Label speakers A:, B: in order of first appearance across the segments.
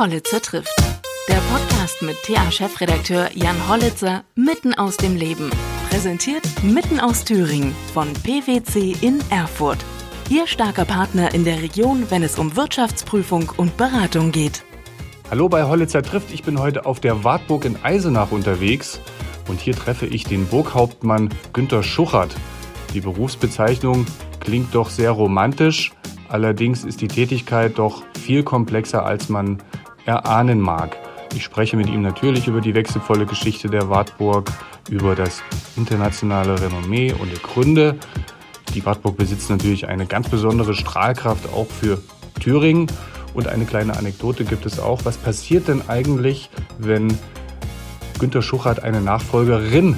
A: Hollitzer trifft. Der Podcast mit TA-Chefredakteur Jan Hollitzer mitten aus dem Leben. Präsentiert mitten aus Thüringen von PwC in Erfurt. Ihr starker Partner in der Region, wenn es um Wirtschaftsprüfung und Beratung geht.
B: Hallo bei Hollitzer trifft. Ich bin heute auf der Wartburg in Eisenach unterwegs und hier treffe ich den Burghauptmann Günter Schuchert. Die Berufsbezeichnung klingt doch sehr romantisch, allerdings ist die Tätigkeit doch viel komplexer, als man erahnen mag. Ich spreche mit ihm natürlich über die wechselvolle Geschichte der Wartburg, über das internationale Renommee und die Gründe. Die Wartburg besitzt natürlich eine ganz besondere Strahlkraft auch für Thüringen. Und eine kleine Anekdote gibt es auch. Was passiert denn eigentlich, wenn Günter Schuchert eine Nachfolgerin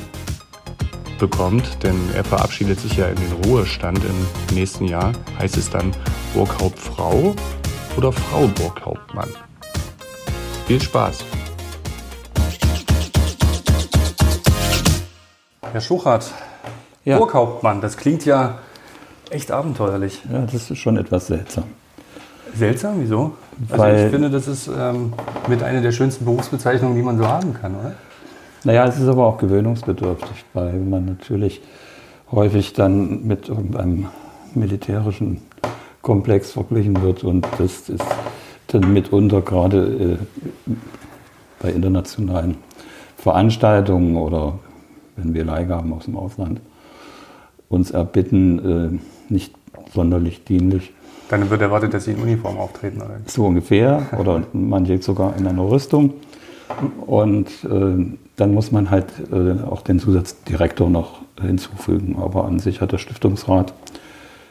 B: bekommt? Denn er verabschiedet sich ja in den Ruhestand im nächsten Jahr. Heißt es dann Burghauptfrau oder Frau Burghauptmann? Viel Spaß! Herr Schuchert, ja. Burghauptmann, das klingt ja echt abenteuerlich.
C: Ja, das ist schon etwas seltsam.
B: Seltsam? Wieso? Also Weil, ich finde, das ist ähm, mit einer der schönsten Berufsbezeichnungen, die man so haben kann, oder?
C: Naja, es ist aber auch gewöhnungsbedürftig, weil man natürlich häufig dann mit irgendeinem militärischen Komplex verglichen wird und das ist dann mitunter gerade äh, bei internationalen Veranstaltungen oder wenn wir Leihgaben aus dem Ausland uns erbitten, äh, nicht sonderlich dienlich.
B: Dann wird erwartet, dass Sie in Uniform auftreten, oder?
C: So ungefähr, oder manche sogar in einer Rüstung. Und äh, dann muss man halt äh, auch den Zusatzdirektor noch hinzufügen. Aber an sich hat der Stiftungsrat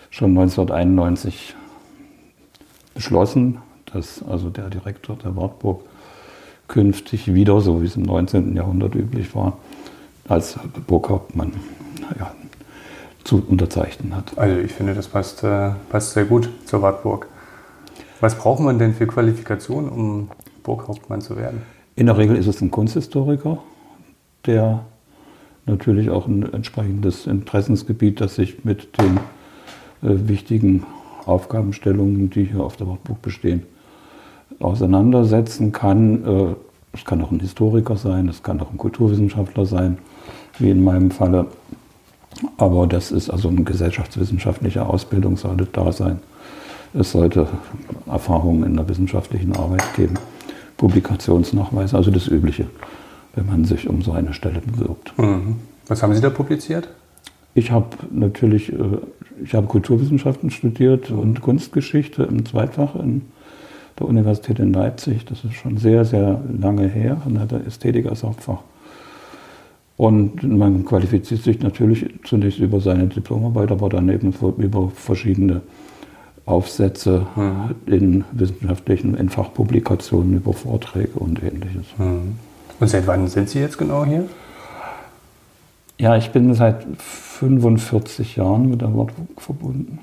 C: schon 1991 beschlossen, dass also der Direktor der Wartburg künftig wieder, so wie es im 19. Jahrhundert üblich war, als Burghauptmann ja, zu unterzeichnen hat.
B: Also ich finde, das passt, äh, passt sehr gut zur Wartburg. Was braucht man denn für Qualifikationen, um Burghauptmann zu werden?
C: In der Regel ist es ein Kunsthistoriker, der natürlich auch ein entsprechendes Interessensgebiet, das sich mit den äh, wichtigen Aufgabenstellungen, die hier auf der Wartburg bestehen, auseinandersetzen kann. Äh, es kann auch ein Historiker sein, es kann auch ein Kulturwissenschaftler sein, wie in meinem Falle. Aber das ist also eine gesellschaftswissenschaftliche Ausbildung, sollte da sein. Es sollte Erfahrungen in der wissenschaftlichen Arbeit geben, Publikationsnachweise, also das Übliche, wenn man sich um so eine Stelle bewirbt.
B: Mhm. Was haben Sie da publiziert?
C: Ich habe natürlich, äh, ich habe Kulturwissenschaften studiert und Kunstgeschichte im Zweitfach in der Universität in Leipzig. Das ist schon sehr, sehr lange her und hatte Ästhetik als Hauptfach. Und man qualifiziert sich natürlich zunächst über seine Diplomarbeit, aber dann eben über verschiedene Aufsätze mhm. in wissenschaftlichen, in Fachpublikationen, über Vorträge und ähnliches. Mhm.
B: Und seit wann sind Sie jetzt genau hier?
C: Ja, ich bin seit 45 Jahren mit der Wortburg verbunden.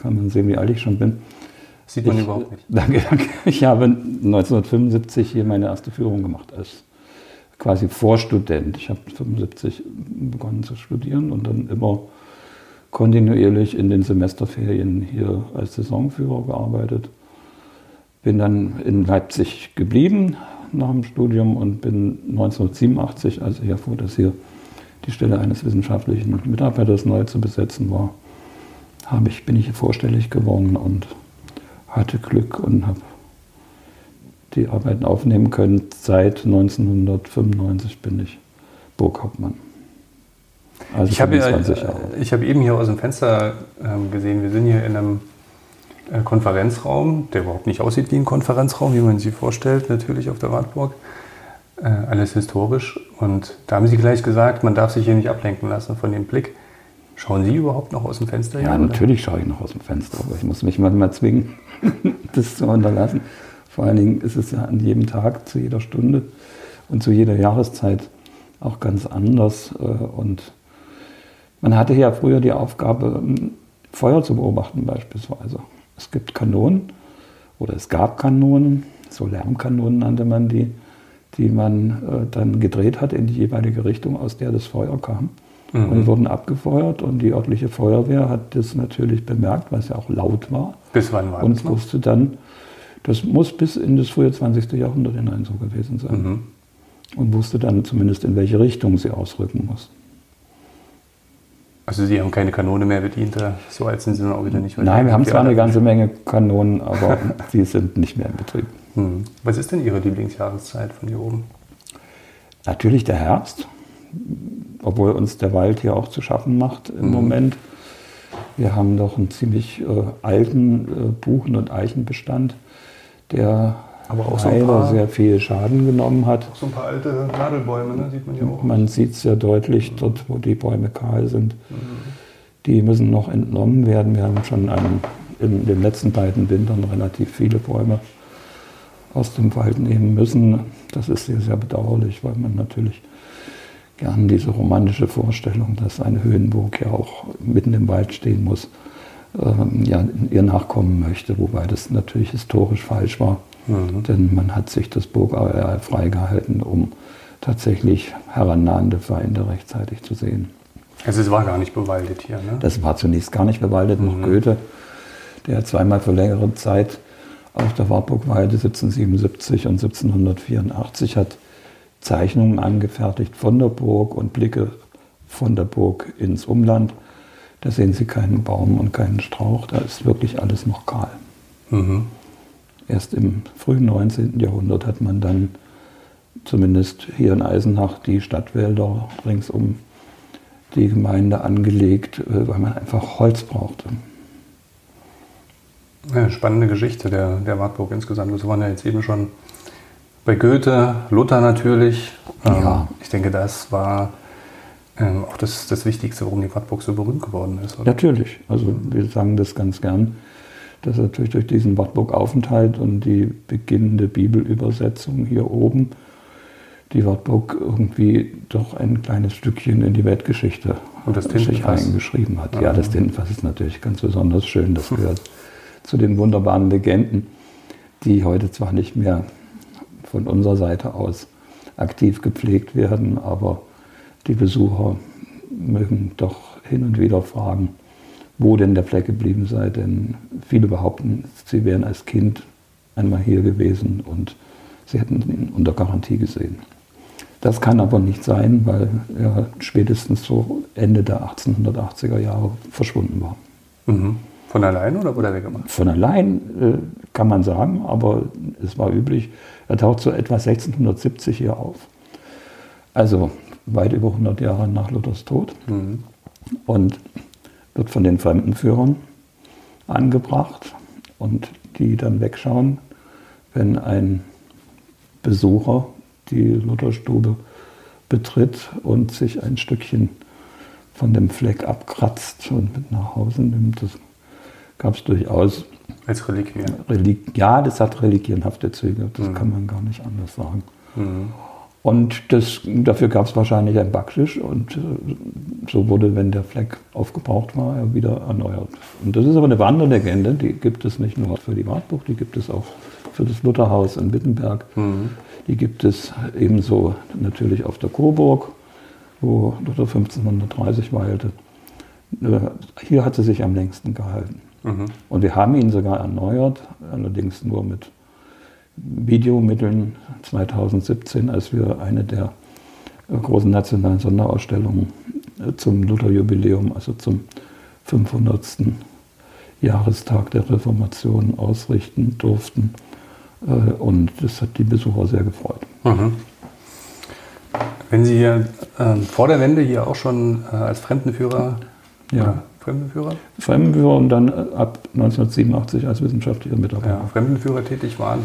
C: Kann man sehen, wie alt ich schon bin.
B: Sieht man ich, überhaupt nicht.
C: Danke, danke. Ich habe 1975 hier meine erste Führung gemacht als quasi Vorstudent. Ich habe 75 begonnen zu studieren und dann immer kontinuierlich in den Semesterferien hier als Saisonführer gearbeitet. Bin dann in Leipzig geblieben nach dem Studium und bin 1987, als ich erfuhr, dass hier die Stelle eines wissenschaftlichen Mitarbeiters neu zu besetzen war, habe ich, bin ich hier vorstellig geworden und hatte Glück und habe die Arbeiten aufnehmen können. Seit 1995 bin ich Burghauptmann.
B: Also ich habe ja, hab eben hier aus dem Fenster ähm, gesehen, wir sind hier in einem äh, Konferenzraum, der überhaupt nicht aussieht wie ein Konferenzraum, wie man sich vorstellt, natürlich auf der Wartburg. Äh, alles historisch. Und da haben Sie gleich gesagt, man darf sich hier nicht ablenken lassen von dem Blick. Schauen Sie überhaupt noch aus dem Fenster?
C: Ja, hin, natürlich schaue ich noch aus dem Fenster, aber ich muss mich manchmal zwingen, das zu unterlassen. Vor allen Dingen ist es ja an jedem Tag, zu jeder Stunde und zu jeder Jahreszeit auch ganz anders. Äh, und man hatte ja früher die Aufgabe, Feuer zu beobachten beispielsweise. Es gibt Kanonen oder es gab Kanonen, so Lärmkanonen nannte man die, die man äh, dann gedreht hat in die jeweilige Richtung, aus der das Feuer kam. Mhm. Und die wurden abgefeuert und die örtliche Feuerwehr hat das natürlich bemerkt, was ja auch laut war.
B: Bis wann war
C: und das? Und wusste dann, Das muss bis in das frühe 20. Jahrhundert hinein so gewesen sein. Mhm. Und wusste dann zumindest, in welche Richtung sie ausrücken muss.
B: Also Sie haben keine Kanone mehr bedient, so alt sind Sie dann auch wieder nicht.
C: Nein, wir haben zwar eine ganze Menge Kanonen, aber sie sind nicht mehr in Betrieb.
B: Hm. Was ist denn Ihre Lieblingsjahreszeit von hier oben?
C: Natürlich der Herbst, obwohl uns der Wald hier auch zu schaffen macht im mhm. Moment. Wir haben doch einen ziemlich äh, alten äh, Buchen- und Eichenbestand, der aber auch leider so paar, sehr viel Schaden genommen hat.
B: Auch so ein paar alte Nadelbäume, ne? sieht man hier auch.
C: Man sieht es sehr deutlich mhm. dort, wo die Bäume kahl sind. Mhm. Die müssen noch entnommen werden. Wir haben schon einen, in den letzten beiden Wintern relativ viele Bäume aus dem Wald nehmen müssen. Das ist sehr, sehr bedauerlich, weil man natürlich gern diese romantische Vorstellung, dass eine Höhenburg ja auch mitten im Wald stehen muss, ähm, ja, ihr nachkommen möchte, wobei das natürlich historisch falsch war. Mhm. Denn man hat sich das Burgareal freigehalten, um tatsächlich herannahende Feinde rechtzeitig zu sehen.
B: Also es war gar nicht bewaldet hier, ne?
C: Das war zunächst gar nicht bewaldet. Mhm. Noch Goethe, der zweimal für längere Zeit auf der Wartburgweide 1777 und 1784 hat Zeichnungen angefertigt von der Burg und Blicke von der Burg ins Umland. Da sehen Sie keinen Baum und keinen Strauch, da ist wirklich alles noch kahl. Mhm. Erst im frühen 19. Jahrhundert hat man dann zumindest hier in Eisenach die Stadtwälder ringsum die Gemeinde angelegt, äh, weil man einfach Holz brauchte.
B: Ja, spannende Geschichte der, der Wartburg insgesamt. Das waren ja jetzt eben schon bei Goethe, Luther natürlich. Ähm, ja. Ich denke, das war ähm, auch das, das Wichtigste, warum die Wartburg so berühmt geworden ist.
C: Oder? Natürlich. Also wir sagen das ganz gern, dass natürlich durch diesen Wartburg-Aufenthalt und die beginnende Bibelübersetzung hier oben die Wartburg irgendwie doch ein kleines Stückchen in die Weltgeschichte
B: und das sich
C: eingeschrieben hat. Ja, ja das Tintenfass ist natürlich ganz besonders schön. Das gehört zu den wunderbaren Legenden, die heute zwar nicht mehr von unserer Seite aus aktiv gepflegt werden, aber die Besucher mögen doch hin und wieder fragen, wo denn der Fleck geblieben sei, denn viele behaupten, sie wären als Kind einmal hier gewesen und sie hätten ihn unter Garantie gesehen. Das kann aber nicht sein, weil er spätestens so Ende der 1880er Jahre verschwunden war.
B: Mhm. Von allein oder wurde er weggemacht?
C: Von allein äh, kann man sagen, aber es war üblich. Er taucht so etwa 1670 hier auf. Also weit über 100 Jahre nach Luthers Tod. Mhm. Und wird von den Fremdenführern angebracht und die dann wegschauen, wenn ein Besucher die Lutherstube betritt und sich ein Stückchen von dem Fleck abkratzt und mit nach Hause nimmt. Das gab es durchaus.
B: Als Reliquie?
C: Relik ja, das hat religienhafte Züge, das mhm. kann man gar nicht anders sagen. Mhm. Und das, dafür gab es wahrscheinlich ein Backschisch und äh, so wurde, wenn der Fleck aufgebraucht war, er wieder erneuert. Und das ist aber eine Wanderlegende, die gibt es nicht nur für die Wartburg, die gibt es auch für das Lutherhaus in Wittenberg. Mhm. Die gibt es ebenso natürlich auf der Coburg, wo Luther 1530 weilte. Äh, hier hat sie sich am längsten gehalten. Mhm. Und wir haben ihn sogar erneuert, allerdings nur mit Videomitteln 2017, als wir eine der großen nationalen Sonderausstellungen äh, zum Lutherjubiläum, also zum 500. Jahrestag der Reformation ausrichten durften. Äh, und das hat die Besucher sehr gefreut. Mhm.
B: Wenn Sie hier äh, vor der Wende hier auch schon äh, als Fremdenführer ja. Fremdenführer?
C: Fremdenführer und dann äh, ab 1987 als wissenschaftlicher Mitarbeiter. Ja,
B: Fremdenführer tätig waren.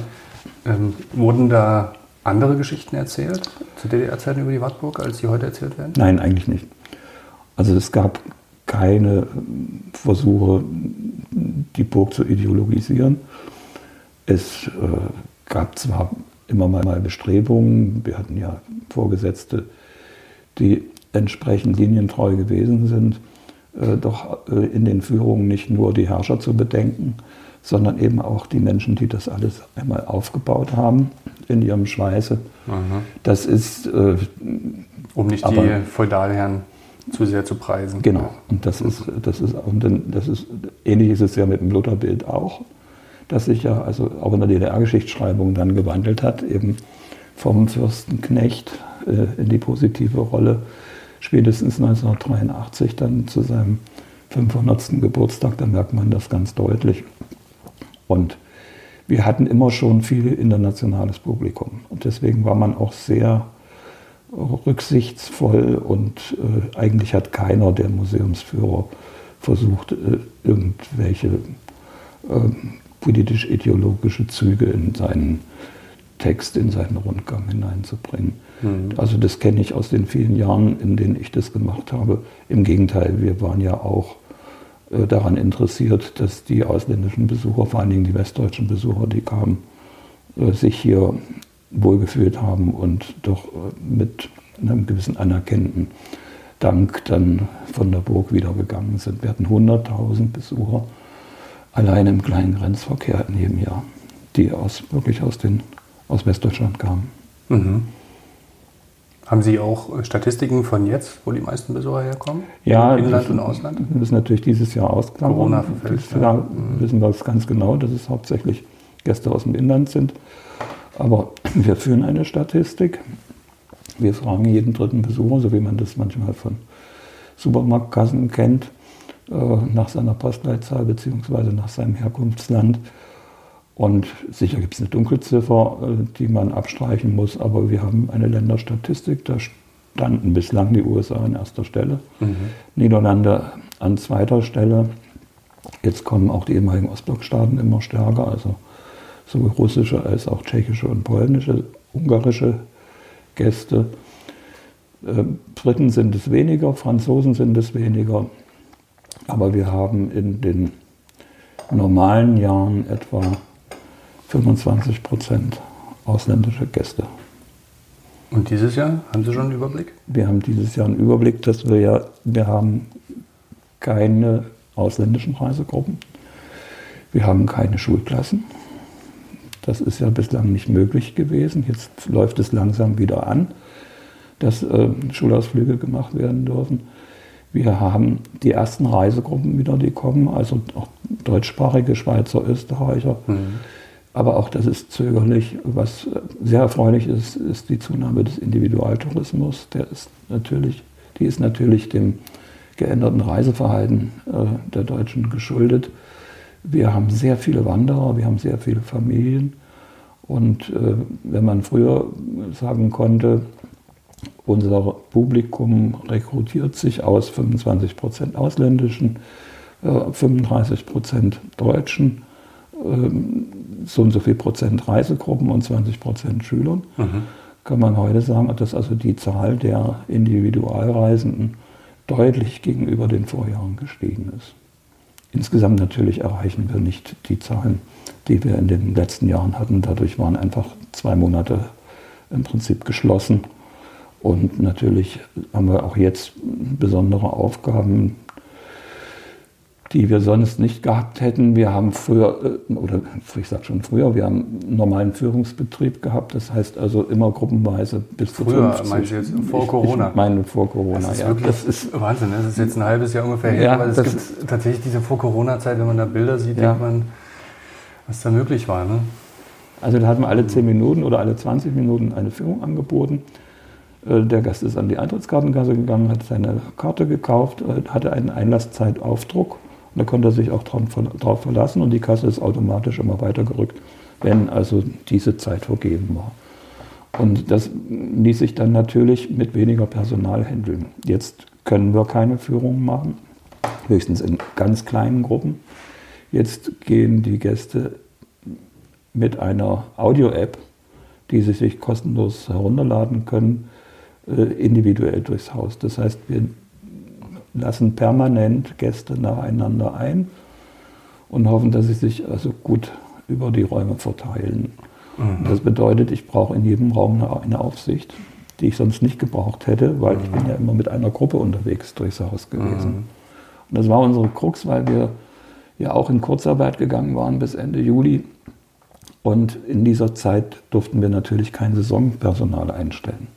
B: Ähm, wurden da andere Geschichten erzählt zu DDR-Zeiten über die Wartburg, als sie heute erzählt werden?
C: Nein, eigentlich nicht. Also es gab keine ähm, Versuche, die Burg zu ideologisieren. Es äh, gab zwar immer mal Bestrebungen, wir hatten ja Vorgesetzte, die entsprechend linientreu gewesen sind, doch äh, in den Führungen nicht nur die Herrscher zu bedenken, sondern eben auch die Menschen, die das alles einmal aufgebaut haben in ihrem Schweiße. Aha. Das ist. Äh,
B: um nicht aber, die Feudalherren zu sehr zu preisen.
C: Genau. Und das ist, das ist, und das ist, ähnlich ist es ja mit dem Lutherbild auch. das sich ja also auch in der DDR-Geschichtsschreibung dann gewandelt hat, eben vom Fürstenknecht äh, in die positive Rolle, spätestens 1983 dann zu seinem 500. Geburtstag, da merkt man das ganz deutlich. Und wir hatten immer schon viel internationales Publikum. Und deswegen war man auch sehr rücksichtsvoll und äh, eigentlich hat keiner der Museumsführer versucht, äh, irgendwelche äh, politisch-ideologische Züge in seinen Text, in seinen Rundgang hineinzubringen. Mhm. Also das kenne ich aus den vielen Jahren, in denen ich das gemacht habe. Im Gegenteil, wir waren ja auch äh, daran interessiert, dass die ausländischen Besucher, vor allen Dingen die westdeutschen Besucher, die kamen, äh, sich hier wohlgefühlt haben und doch äh, mit einem gewissen anerkennenden Dank dann von der Burg wiedergegangen sind. Wir hatten 100.000 Besucher allein im kleinen Grenzverkehr in jedem Jahr, die aus, wirklich aus, den, aus Westdeutschland kamen. Mhm.
B: Haben Sie auch Statistiken von jetzt, wo die meisten Besucher herkommen?
C: Ja, Inland das, und Ausland? Das ist natürlich dieses Jahr ausgegangen.
B: Corona verfällt.
C: Dieses Jahr mhm. wissen wir es ganz genau, dass es hauptsächlich Gäste aus dem Inland sind. Aber wir führen eine Statistik. Wir fragen jeden dritten Besucher, so wie man das manchmal von Supermarktkassen kennt, äh, nach seiner Postleitzahl bzw. nach seinem Herkunftsland. Und sicher gibt es eine Dunkelziffer, äh, die man abstreichen muss, aber wir haben eine Länderstatistik, da standen bislang die USA an erster Stelle, mhm. Niederlande an zweiter Stelle. Jetzt kommen auch die ehemaligen Ostblockstaaten immer stärker, also sowohl russische als auch tschechische und polnische, ungarische Gäste. Äh, Briten sind es weniger, Franzosen sind es weniger, aber wir haben in den normalen Jahren etwa 25 Prozent ausländische Gäste.
B: Und dieses Jahr haben Sie schon einen Überblick?
C: Wir haben dieses Jahr einen Überblick, dass wir ja, wir haben keine ausländischen Reisegruppen. Wir haben keine Schulklassen. Das ist ja bislang nicht möglich gewesen. Jetzt läuft es langsam wieder an, dass äh, Schulausflüge gemacht werden dürfen. Wir haben die ersten Reisegruppen wieder, die kommen, also auch deutschsprachige Schweizer, Österreicher. Mhm. Aber auch das ist zögerlich. Was sehr erfreulich ist, ist die Zunahme des Individualtourismus. Der ist natürlich, die ist natürlich dem geänderten Reiseverhalten äh, der Deutschen geschuldet. Wir haben sehr viele Wanderer, wir haben sehr viele Familien. Und äh, wenn man früher sagen konnte, unser Publikum rekrutiert sich aus 25 Prozent ausländischen, äh, 35 Prozent Deutschen, so und so viel Prozent Reisegruppen und 20 Prozent Schülern, mhm. kann man heute sagen, dass also die Zahl der Individualreisenden deutlich gegenüber den Vorjahren gestiegen ist. Insgesamt natürlich erreichen wir nicht die Zahlen, die wir in den letzten Jahren hatten. Dadurch waren einfach zwei Monate im Prinzip geschlossen. Und natürlich haben wir auch jetzt besondere Aufgaben, die wir sonst nicht gehabt hätten. Wir haben früher, äh, oder ich sage schon früher, wir haben einen normalen Führungsbetrieb gehabt. Das heißt also immer gruppenweise bis
B: zu früher, 50. Meinst du jetzt vor Corona?
C: Ich meine vor Corona,
B: das ist ja. Wirklich das ist Wahnsinn, ne? das ist jetzt ein halbes Jahr ungefähr her, ja, aber es gibt tatsächlich diese Vor-Corona-Zeit, wenn man da Bilder sieht, ja. denkt man, was da möglich war. Ne?
C: Also da hat man alle 10 Minuten oder alle 20 Minuten eine Führung angeboten. Äh, der Gast ist an die Eintrittskartenkasse gegangen, hat seine Karte gekauft, äh, hatte einen Einlasszeitaufdruck da konnte er sich auch darauf verlassen und die Kasse ist automatisch immer weitergerückt, wenn also diese Zeit vergeben war. Und das ließ sich dann natürlich mit weniger Personal handeln. Jetzt können wir keine Führung machen, höchstens in ganz kleinen Gruppen. Jetzt gehen die Gäste mit einer Audio-App, die sie sich kostenlos herunterladen können, äh, individuell durchs Haus. Das heißt, wir lassen permanent Gäste nacheinander ein und hoffen, dass sie sich also gut über die Räume verteilen. Mhm. Das bedeutet, ich brauche in jedem Raum eine, Aufsicht, die ich sonst nicht gebraucht hätte, weil mhm. ich bin ja immer mit einer Gruppe unterwegs durchs Haus gewesen. Mhm. Und das war unsere Krux, weil wir ja auch in Kurzarbeit gegangen waren bis Ende Juli. Und in dieser Zeit durften wir natürlich kein Saisonpersonal einstellen.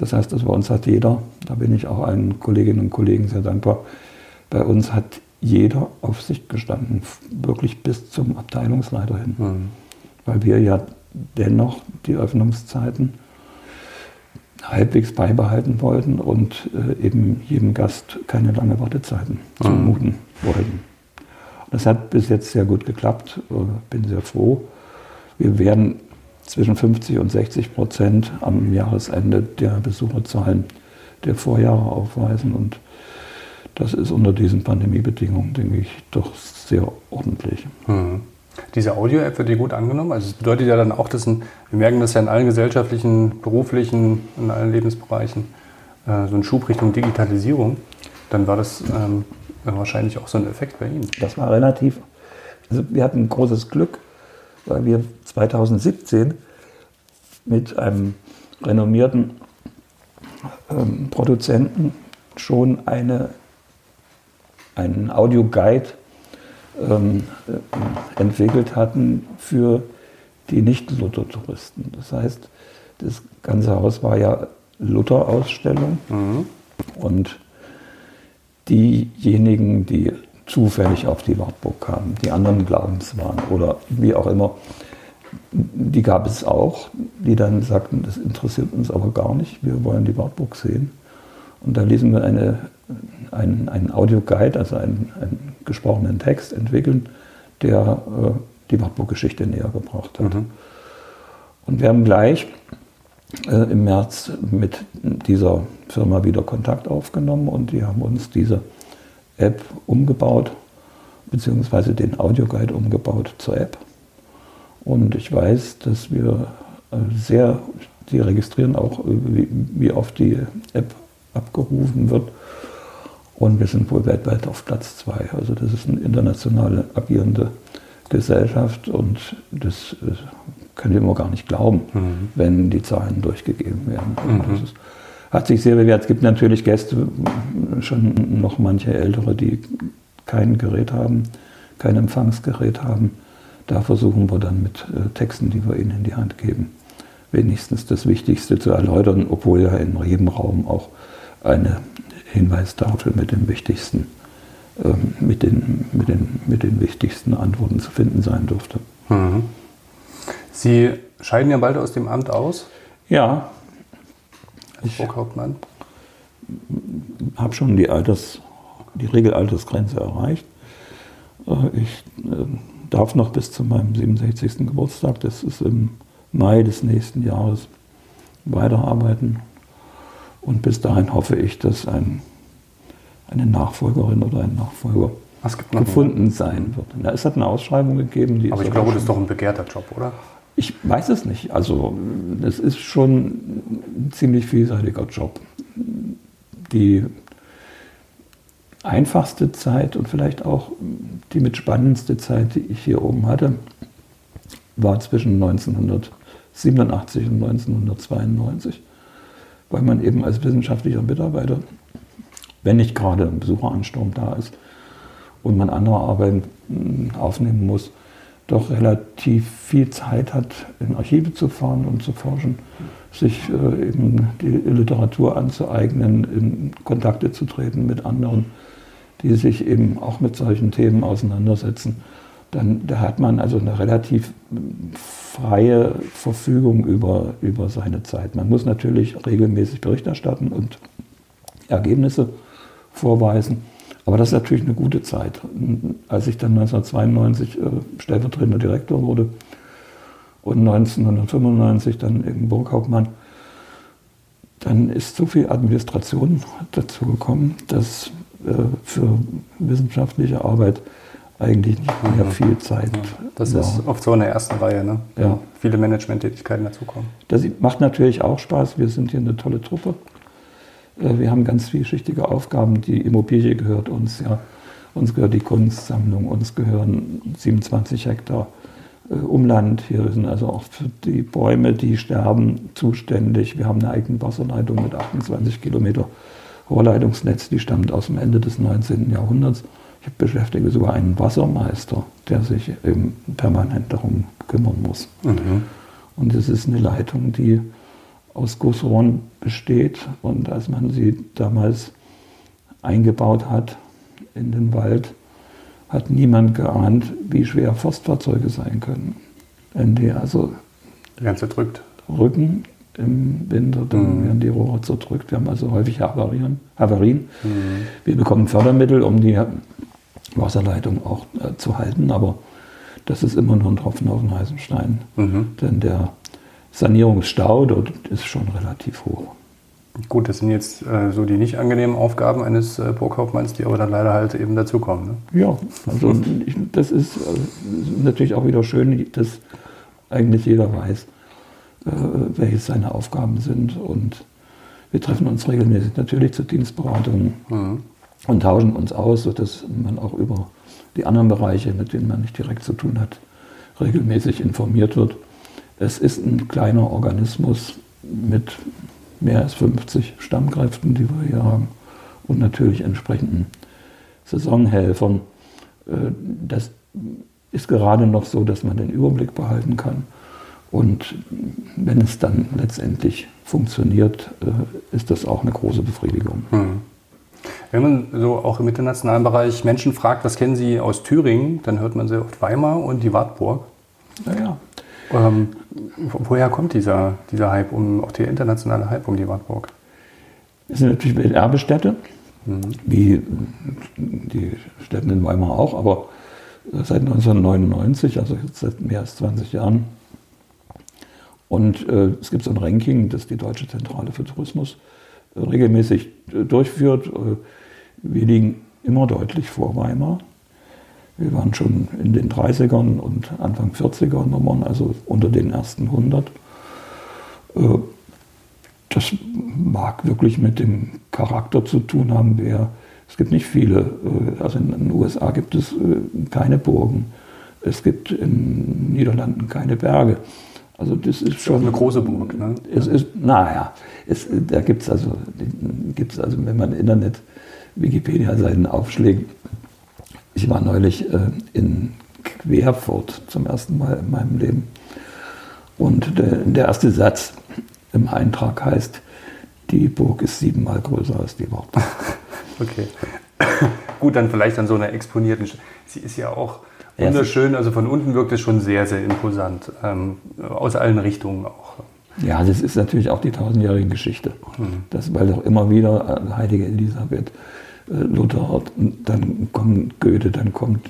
C: Das heißt, dass bei uns hat jeder, da bin ich auch allen Kolleginnen und Kollegen sehr dankbar, bei uns hat jeder auf sich gestanden, wirklich bis zum Abteilungsleiter hin. Mhm. Weil wir ja dennoch die Öffnungszeiten halbwegs beibehalten wollten und äh, eben jedem Gast keine lange Wartezeiten mhm. zumuten wollten. Das hat bis jetzt sehr gut geklappt, äh, bin sehr froh. Wir werden zwischen 50 und 60 Prozent am Jahresende der Besucherzahlen der Vorjahre aufweisen und das ist unter diesen Pandemiebedingungen, denke ich, doch sehr ordentlich.
B: Mhm. Diese Audio-App wird dir gut angenommen? Also es bedeutet ja dann auch, dass ein, wir merken das ja in allen gesellschaftlichen, beruflichen, in allen Lebensbereichen, äh, so ein Schub Richtung Digitalisierung. Dann war das ähm, wahrscheinlich auch so ein Effekt bei Ihnen.
C: Das war relativ, also wir hatten großes Glück, weil wir 2017 mit einem renommierten ähm, Produzenten schon eine, einen Audioguide ähm, äh, entwickelt hatten für die Nicht-Luther-Touristen. Das heißt, das ganze Haus war ja Luther-Ausstellung mhm. und diejenigen, die zufällig auf die Wartburg kamen, die anderen Glaubens waren oder wie auch immer, die gab es auch, die dann sagten, das interessiert uns aber gar nicht, wir wollen die Wartburg sehen. Und da ließen wir eine, einen, einen Audioguide, also einen, einen, gesprochenen Text entwickeln, der äh, die Wartburg-Geschichte näher gebracht hat. Mhm. Und wir haben gleich äh, im März mit dieser Firma wieder Kontakt aufgenommen und die haben uns diese App umgebaut, beziehungsweise den Audioguide umgebaut zur App. Und ich weiß, dass wir äh, sehr, die registrieren auch, äh, wie, wie oft die App abgerufen wird. Und wir sind wohl weltweit auf Platz zwei. Also das ist eine internationale agierende Gesellschaft und das äh, können wir immer gar nicht glauben, mhm. wenn die Zahlen durchgegeben werden. Mhm. Das ist, hat sich sehr bewährt. Es gibt natürlich Gäste, schon noch manche Ältere, die kein Gerät haben, kein Empfangsgerät haben. Da versuchen wir dann mit äh, Texten, die wir ihnen in die Hand geben, wenigstens das Wichtigste zu erläutern, obwohl ja in jedem Raum auch eine Hinweistafel mit den wichtigsten, ähm, mit, den, mit, den, mit den wichtigsten Antworten zu finden sein dürfte. Mhm.
B: Sie scheiden ja bald aus dem Amt aus?
C: Ja.
B: Als Burghauptmann?
C: Ich habe schon die, Alters, die Regelaltersgrenze erreicht. Äh, ich äh, darf noch bis zu meinem 67. Geburtstag, das ist im Mai des nächsten Jahres, weiterarbeiten. Und bis dahin hoffe ich, dass ein, eine Nachfolgerin oder ein Nachfolger gefunden einen. sein wird. Na, es hat eine Ausschreibung gegeben.
B: aber ich glaube, das ist doch ein begehrter Job, oder?
C: Ich weiß es nicht. Also es ist schon ein ziemlich vielseitiger Job. Die einfachste Zeit und vielleicht auch die mit spannendste Zeit, die ich hier oben hatte, war zwischen 1987 und 1992, weil man eben als wissenschaftlicher Mitarbeiter, wenn nicht gerade ein Besucheransturm da ist und man andere Arbeiten hm, aufnehmen muss, doch relativ viel Zeit hat, in Archive zu fahren und zu forschen, sich äh, eben die Literatur anzueignen, in Kontakte zu treten mit anderen die sich eben auch mit solchen Themen auseinandersetzen, dann da hat man also eine relativ freie Verfügung über, über seine Zeit. Man muss natürlich regelmäßig Bericht erstatten und Ergebnisse vorweisen. Aber das ist natürlich eine gute Zeit. Als ich dann 1992 äh, stellvertretender Direktor wurde und 1995 dann eben Burghauptmann, dann ist so viel Administration dazu gekommen, dass äh, für wissenschaftliche Arbeit eigentlich nicht mehr viel Zeit. Ja,
B: das war. ist oft so in der ersten Reihe, ne? Ja. viele Managementtätigkeiten dazukommen.
C: Das macht natürlich auch Spaß. Wir sind hier eine tolle Truppe. Äh, wir haben ganz vielschichtige Aufgaben. Die Immobilie gehört uns, ja. Uns gehört die Kunstsammlung, uns gehören 27 Hektar Umland. Hier sind also auch für die Bäume, die sterben, zuständig. Wir haben eine eigene Wasserleitung mit 28 Kilometer Rohrleitungsnetz, die stammt aus dem Ende des 19. Jahrhunderts. Ich beschäftige sogar einen Wassermeister, der sich eben permanent darum kümmern muss. Mhm. Und es ist eine Leitung, die aus Gussrohren besteht. Und als man sie damals eingebaut hat in den Wald, hat niemand geahnt, wie schwer Forstfahrzeuge sein können. Wenn die also
B: Ganz zerdrückt.
C: Rücken im Winter, dann
B: Mhm.
C: werden die Rohre zerdrückt. Wir haben also häufig Havarien. Havarien.
B: Mhm.
C: Wir bekommen Fördermittel, um die Wasserleitung auch äh, zu halten, aber das ist immer nur ein Tropfen auf den heißen Stein.
B: Mhm.
C: Denn der Sanierungsstau dort ist schon relativ hoch.
B: Gut, das sind jetzt äh, so die nicht angenehmen Aufgaben eines äh, Burghauptmanns, die aber dann leider halt eben dazukommen. Ne?
C: Ja, also ich, das ist äh, natürlich auch wieder schön, dass eigentlich jeder weiß, äh, welche seine Aufgaben sind. Und wir treffen uns regelmäßig natürlich zur Dienstberatung
B: Mhm.
C: und tauschen uns aus, sodass man auch über die anderen Bereiche, mit denen man nicht direkt zu tun hat, regelmäßig informiert wird. Es ist ein kleiner Organismus mit mehr als 50 Stammkräften, die wir hier haben und natürlich entsprechenden Saisonhelfern. Äh, Das ist gerade noch so, dass man den Überblick behalten kann. Und wenn es dann letztendlich funktioniert, äh, ist das auch eine große Befriedigung.
B: Mhm. Wenn man so auch im internationalen Bereich Menschen fragt, was kennen sie aus Thüringen, dann hört man sehr oft Weimar und die Wartburg.
C: Naja,
B: Ähm, woher kommt dieser, dieser Hype, um, auch der internationale Hype um die Wartburg?
C: es sind natürlich Erbestädte,
B: Mhm.
C: wie die Städte in Weimar auch, aber seit 1999, also jetzt seit mehr als 20 Jahren. Und äh, es gibt so ein Ranking, das die Deutsche Zentrale für Tourismus äh, regelmäßig äh, durchführt. Äh, wir liegen immer deutlich vor Weimar. Wir waren schon in den 30ern und Anfang 40er Nummern, also unter den ersten 100. Äh, das mag wirklich mit dem Charakter zu tun haben, wer. Es gibt nicht viele. äh, Also in den USA gibt es äh, keine Burgen. Es gibt in den Niederlanden keine Berge. Also das ist schon
B: eine große Burg, ne?
C: Es ist, naja, es, da gibt es also, gibt's also, wenn man Internet, Wikipedia-Seiten aufschlägt. Ich war neulich äh, in Querfurt zum ersten Mal in meinem Leben. Und der, der erste Satz im Eintrag heißt, die Burg ist siebenmal größer als die Wartburg.
B: Okay. Gut, dann vielleicht an so einer exponierten. Sch- Sie ist ja auch wunderschön, also von unten wirkt es schon sehr, sehr imposant. Ähm, aus allen Richtungen auch.
C: Ja, das ist natürlich auch die tausendjährige Geschichte. Das, weil doch immer wieder äh, Heilige Elisabeth, äh, Luther, dann kommt Goethe, dann kommt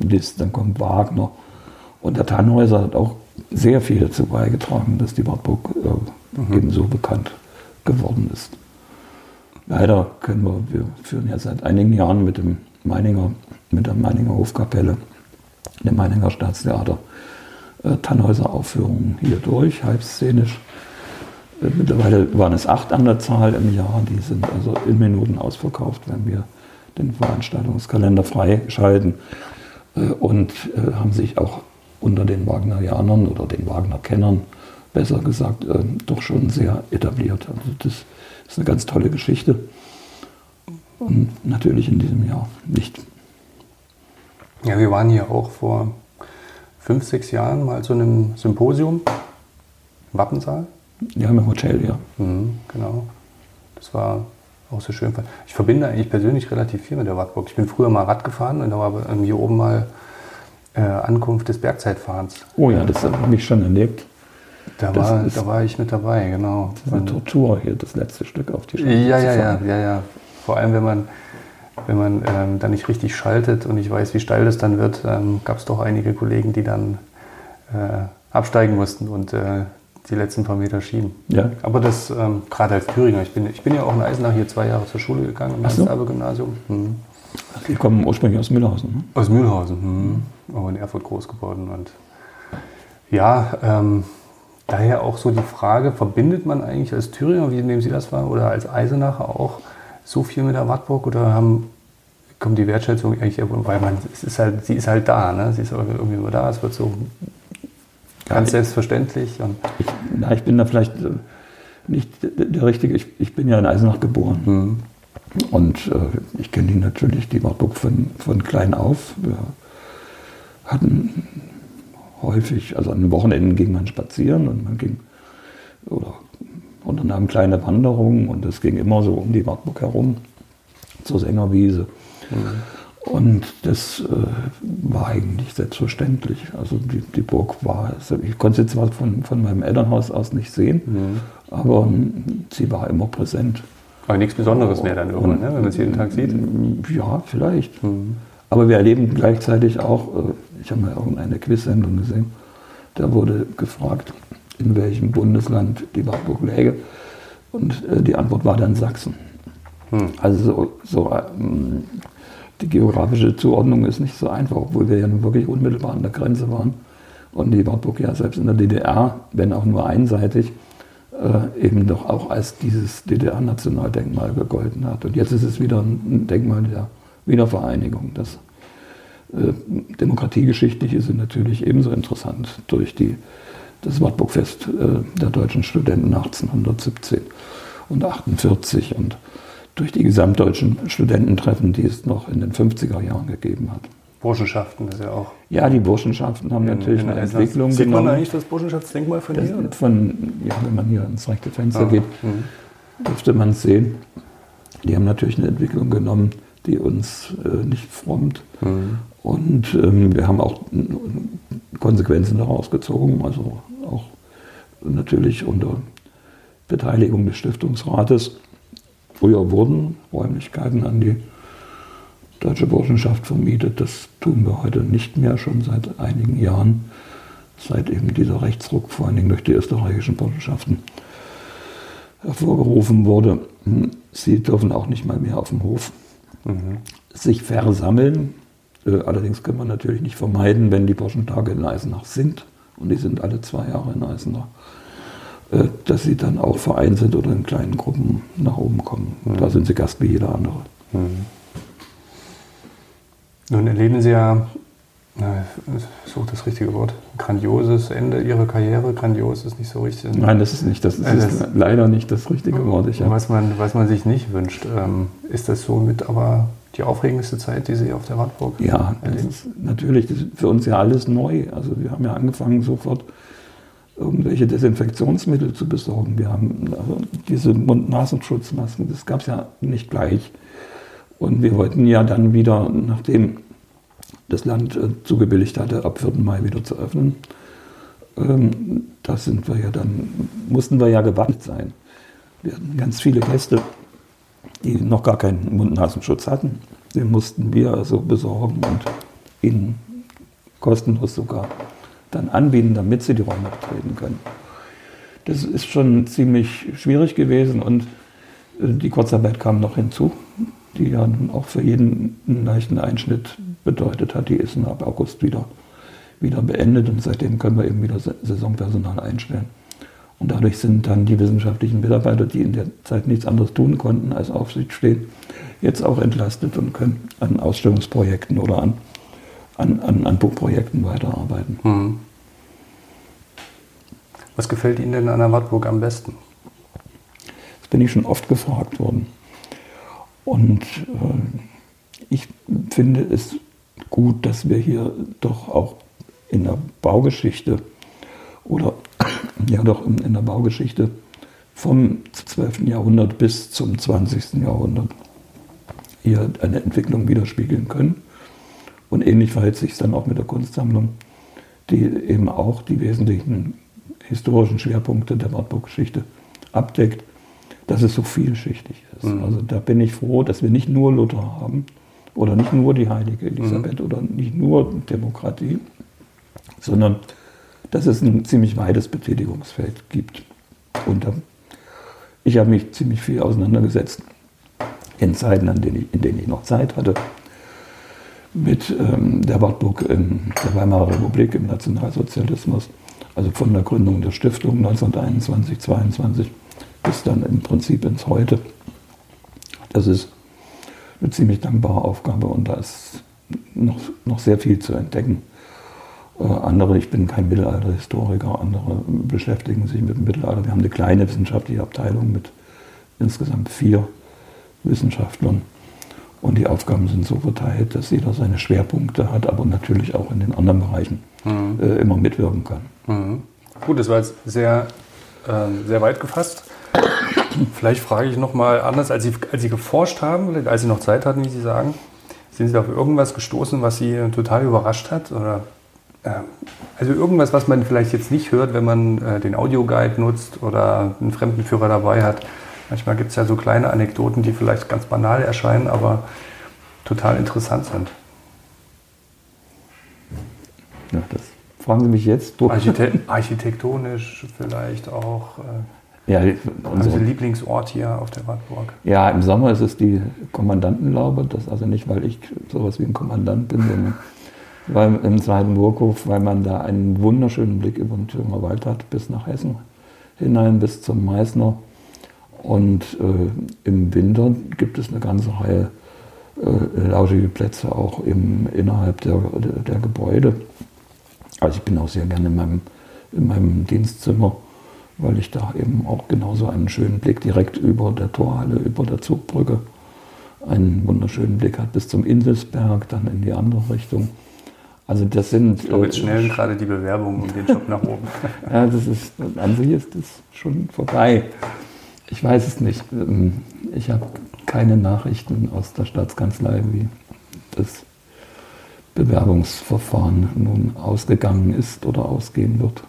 C: Liszt, dann kommt Wagner. Und der Tannhäuser hat auch sehr viel dazu beigetragen, dass die Wartburg äh, eben so bekannt geworden ist. Leider können wir, wir führen ja seit einigen Jahren mit dem Meininger, mit der Meininger Hofkapelle, dem Meininger Staatstheater, äh, Tannhäuser-Aufführungen hier durch, halbszenisch. Mittlerweile waren es acht an der Zahl im Jahr, die sind also in Minuten ausverkauft, wenn wir den Veranstaltungskalender freischalten äh, und äh, haben sich auch unter den Wagnerianern oder den Wagner-Kennern, besser gesagt, äh, doch schon sehr etabliert. Also das ist eine ganz tolle Geschichte und natürlich in diesem Jahr nicht.
B: Ja, wir waren hier auch vor fünf, sechs Jahren mal zu einem Symposium Wappensaal.
C: Ja, im Hotel, ja.
B: Mhm, genau. Das war auch so schön. Ich verbinde eigentlich persönlich relativ viel mit der Wartburg. Ich bin früher mal Rad gefahren und da war hier oben mal äh, Ankunft des Bergzeitfahrens.
C: Oh ja, das habe ich schon erlebt.
B: Da
C: Das
B: war,
C: ist-
B: da war ich mit dabei, genau.
C: Das ist eine Tortur hier, das letzte Stück auf die
B: Ja,
C: Straße
B: ja, ja,
C: fahren.
B: ja, ja. Vor allem, wenn man, wenn man ähm, da nicht richtig schaltet und ich weiß, wie steil das dann wird, ähm, gab es doch einige Kollegen, die dann äh, absteigen mussten und äh, die letzten paar Meter schieben.
C: Ja.
B: Aber das, ähm, gerade als Thüringer, ich bin, ich bin ja auch in Eisenach hier zwei Jahre zur Schule gegangen, im
C: Ach so.
B: Ernst-Albe-Gymnasium. Mhm.
C: Die kommen ursprünglich aus Mühlhausen. Ne?
B: Aus Mühlhausen, mhm. auch in Erfurt groß geworden. Und ja, ähm, daher auch so die Frage, verbindet man eigentlich als Thüringer, wie nehmen Sie das wahr, oder als Eisenacher auch so viel mit der Wartburg oder haben, kommt die Wertschätzung eigentlich, weil man, es ist halt, sie ist halt da, ne? sie ist irgendwie immer da, es wird so ganz
C: ich-
B: selbstverständlich.
C: Ich, na, ich bin da vielleicht äh, nicht der, Richtige. Ich, ich bin ja in Eisenach geboren.
B: mhm.
C: Und äh, ich kenne die natürlich, die Wartburg von, von klein auf. Wir hatten häufig, also an den Wochenenden ging man spazieren und man ging oder unternahm kleine Wanderungen und es ging immer so um die Wartburg herum zur Sängerwiese. Und das äh, war eigentlich selbstverständlich. Also die, die Burg war, ich konnte sie zwar von, von meinem Elternhaus aus nicht sehen, mhm. aber ähm, sie war immer präsent.
B: Aber nichts Besonderes mehr dann irgendwann, ne, wenn man es jeden Tag sieht?
C: Ja, vielleicht. Mhm. Aber wir erleben gleichzeitig auch, äh, ich habe mal irgendeine Quiz-Sendung gesehen, da wurde gefragt, in welchem Bundesland die Wartburg läge. Und äh, die Antwort war dann Sachsen. Mhm. Also so, so ähm, die geografische Zuordnung ist nicht so einfach, obwohl wir ja nun wirklich unmittelbar an der Grenze waren. Und die Wartburg ja selbst in der DDR, wenn auch nur einseitig, äh, eben doch auch als dieses DDR-Nationaldenkmal gegolten hat. Und jetzt ist es wieder ein Denkmal der Wiedervereinigung. Das äh, Demokratiegeschichtliche sind natürlich ebenso interessant durch die, das Wartburgfest äh, der deutschen Studenten 1817 und 1848 und durch die gesamtdeutschen Studententreffen, die es noch in den 50er Jahren gegeben hat.
B: Burschenschaften ist ja auch.
C: Ja, die Burschenschaften haben in, natürlich in eine Entwicklung
B: Sieht genommen. Sieht man eigentlich das Burschenschaftsdenkmal von das hier?
C: Von, ja, wenn man hier ins rechte Fenster ah, geht, mh. dürfte man es sehen. Die haben natürlich eine Entwicklung genommen, die uns äh, nicht frommt. Mhm. Und ähm, wir haben auch Konsequenzen daraus gezogen, also auch natürlich unter Beteiligung des Stiftungsrates Früher wurden Räumlichkeiten an die deutsche Burschenschaft vermietet. Das tun wir heute nicht mehr, schon seit einigen Jahren, seit eben dieser Rechtsruck vor allen Dingen durch die österreichischen Burschenschaften hervorgerufen wurde. Sie dürfen auch nicht mal mehr auf dem Hof mhm. sich versammeln. Äh, allerdings können wir natürlich nicht vermeiden, wenn die Burschentage in Eisenach sind, und die sind alle zwei Jahre in Eisenach, dass sie dann auch vereinzelt oder in kleinen Gruppen nach oben kommen. Mhm. Da sind sie Gast wie jeder andere. Mhm.
B: Nun erleben Sie ja, ich suche das richtige Wort, grandioses Ende Ihrer Karriere. Grandios ist nicht so richtig.
C: Nein, das ist nicht, das ist, äh, das leider nicht das richtige Wort.
B: Ich was, man, was man sich nicht wünscht. Ähm, ist das somit aber die aufregendste Zeit, die Sie auf der Wartburg
C: Ja, das ist natürlich das ist für uns ja alles neu. Also wir haben ja angefangen sofort irgendwelche Desinfektionsmittel zu besorgen. Wir haben also diese Mund-Nasenschutzmasken, das gab es ja nicht gleich. Und wir wollten ja dann wieder, nachdem das Land äh, zugebilligt hatte, ab 4. Mai wieder zu öffnen, ähm, da sind wir ja dann, mussten wir ja gewartet sein. Wir hatten ganz viele Gäste, die noch gar keinen Mund-Nasenschutz hatten. Den mussten wir also besorgen und ihnen kostenlos sogar dann anbieten, damit sie die Räume betreten können. Das ist schon ziemlich schwierig gewesen und äh, die Kurzarbeit kam noch hinzu, die ja auch für jeden einen leichten Einschnitt bedeutet hat. Die ist ab August wieder, wieder beendet und seitdem können wir eben wieder Saisonpersonal einstellen. Und dadurch sind dann die wissenschaftlichen Mitarbeiter, die in der Zeit nichts anderes tun konnten als Aufsicht stehen, jetzt auch entlastet und können an Ausstellungsprojekten oder an, an, an, an Buchprojekten weiterarbeiten. Mhm.
B: Was gefällt Ihnen denn an der Wartburg am besten?
C: Das bin ich schon oft gefragt worden. Und äh, ich finde es gut, dass wir hier doch auch in der Baugeschichte oder ja doch in, in der Baugeschichte vom 12. Jahrhundert bis zum 20. Jahrhundert hier eine Entwicklung widerspiegeln können. Und ähnlich verhält sich es dann auch mit der Kunstsammlung, die eben auch die wesentlichen historischen Schwerpunkte der Wartburg-Geschichte abdeckt, dass es so vielschichtig ist. Mhm. Also da bin ich froh, dass wir nicht nur Luther haben oder nicht nur die heilige Elisabeth mhm. oder nicht nur Demokratie, sondern dass es ein ziemlich weites Betätigungsfeld gibt. Und äh, ich habe mich ziemlich viel auseinandergesetzt in Zeiten, in denen ich noch Zeit hatte, mit ähm, der Wartburg in der Weimarer Republik, im Nationalsozialismus also von der Gründung der Stiftung 1921, 22 bis dann im Prinzip ins Heute. Das ist eine ziemlich dankbare Aufgabe und da ist noch, noch sehr viel zu entdecken. Äh, andere, ich bin kein Mittelalterhistoriker, andere beschäftigen sich mit dem Mittelalter. Wir haben eine kleine wissenschaftliche Abteilung mit insgesamt vier Wissenschaftlern. Und die Aufgaben sind so verteilt, dass jeder seine Schwerpunkte hat, aber natürlich auch in den anderen Bereichen mhm. äh, immer mitwirken kann.
B: Mhm. Gut, das war jetzt sehr, äh, sehr weit gefasst. Vielleicht frage ich nochmal anders, als Sie, als Sie geforscht haben, als Sie noch Zeit hatten, wie Sie sagen. Sind Sie auf irgendwas gestoßen, was Sie total überrascht hat? Oder, äh, also irgendwas, was man vielleicht jetzt nicht hört, wenn man äh, den Audioguide nutzt oder einen Fremdenführer dabei hat. Manchmal gibt es ja so kleine Anekdoten, die vielleicht ganz banal erscheinen, aber total interessant sind.
C: Ja, das fragen Sie mich jetzt.
B: Archite architektonisch vielleicht auch. Äh, ja, unser Lieblingsort hier auf der Wartburg.
C: Ja, im Sommer ist es die Kommandantenlaube. Das also nicht, weil ich sowas wie ein Kommandant bin, sondern weil im zweiten Burghof, weil man da einen wunderschönen Blick über den Thüringer Wald hat, bis nach Hessen hinein, bis zum Meißner. Und äh, im Winter gibt es eine ganze Reihe äh, lauschige Plätze auch im, innerhalb der, der, der, Gebäude. Also ich bin auch sehr gerne in meinem, in meinem Dienstzimmer, weil ich da eben auch genauso einen schönen Blick direkt über der Torhalle, über der Zugbrücke, einen wunderschönen Blick hat bis zum Inselsberg, dann in die andere Richtung. Also das sind.
B: Ich glaube, jetzt äh, schnell gerade die Bewerbung um den Job nach oben.
C: ja, das ist, an sich ist das schon vorbei. Ich weiß es nicht. Ähm, ich habe keine Nachrichten aus der Staatskanzlei, wie das Bewerbungsverfahren nun ausgegangen ist oder ausgehen wird.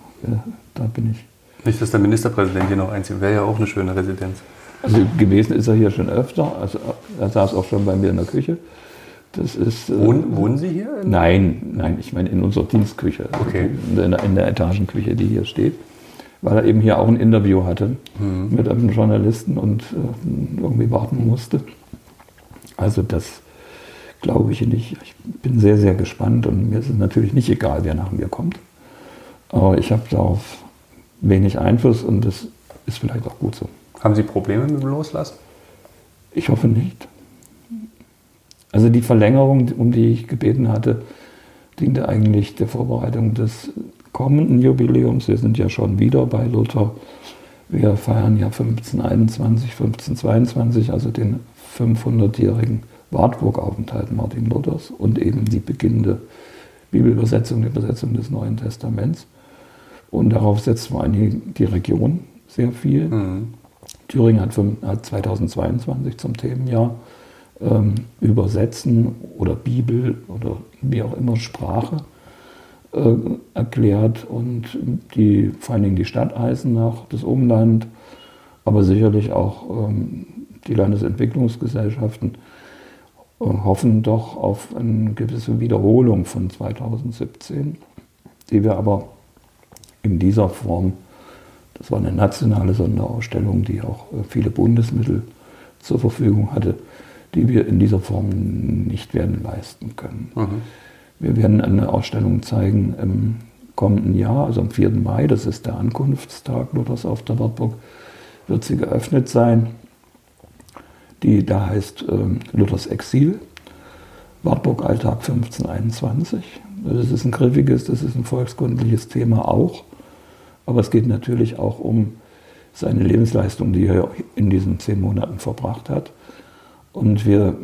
C: Da bin ich.
B: Nicht, dass der Ministerpräsident hier noch einzieht. Wäre ja auch eine schöne Residenz.
C: Also gewesen ist er hier schon öfter. Also er saß auch schon bei mir in der Küche. Das ist,
B: äh, wohnen, äh, wohnen Sie hier?
C: Nein, nein, ich meine in unserer Dienstküche. Okay. In der, in der Etagenküche, die hier steht weil er eben hier auch ein Interview hatte mhm. mit einem Journalisten und äh, irgendwie warten musste. Also das glaube ich nicht. Ich bin sehr, sehr gespannt und mir ist es natürlich nicht egal, wer nach mir kommt. Aber ich habe darauf wenig Einfluss und das ist vielleicht auch gut so.
B: Haben Sie Probleme mit dem Loslassen?
C: Ich hoffe nicht. Also die Verlängerung, um die ich gebeten hatte, diente eigentlich der Vorbereitung des kommenden Jubiläums. Wir sind ja schon wieder bei Luther. Wir feiern ja 1521, 1522, also den 500-jährigen Wartburg-Aufenthalt Martin Luthers und eben die beginnende Bibelübersetzung, die Übersetzung des Neuen Testaments. Und darauf setzt vor allem die Region sehr viel. Mhm. Thüringen hat, hat 2022 zum Themenjahr ähm, Übersetzen oder Bibel oder wie auch immer Sprache erklärt und die, vor allen Dingen die Stadt Eisenach, das Umland, aber sicherlich auch ähm, die Landesentwicklungsgesellschaften äh, hoffen doch auf eine gewisse Wiederholung von 2017, die wir aber in dieser Form, das war eine nationale Sonderausstellung, die auch äh, viele Bundesmittel zur Verfügung hatte, die wir in dieser Form nicht werden leisten können. Mhm. Wir werden eine Ausstellung zeigen im kommenden Jahr, also am 4. Mai, das ist der Ankunftstag Luthers auf der Wartburg, wird sie geöffnet sein. Die da heißt äh, Luthers Exil, Wartburg Alltag 1521. Das ist ein griffiges, das ist ein volkskundliches Thema auch. Aber es geht natürlich auch um seine Lebensleistung, die er in diesen zehn Monaten verbracht hat. Und wir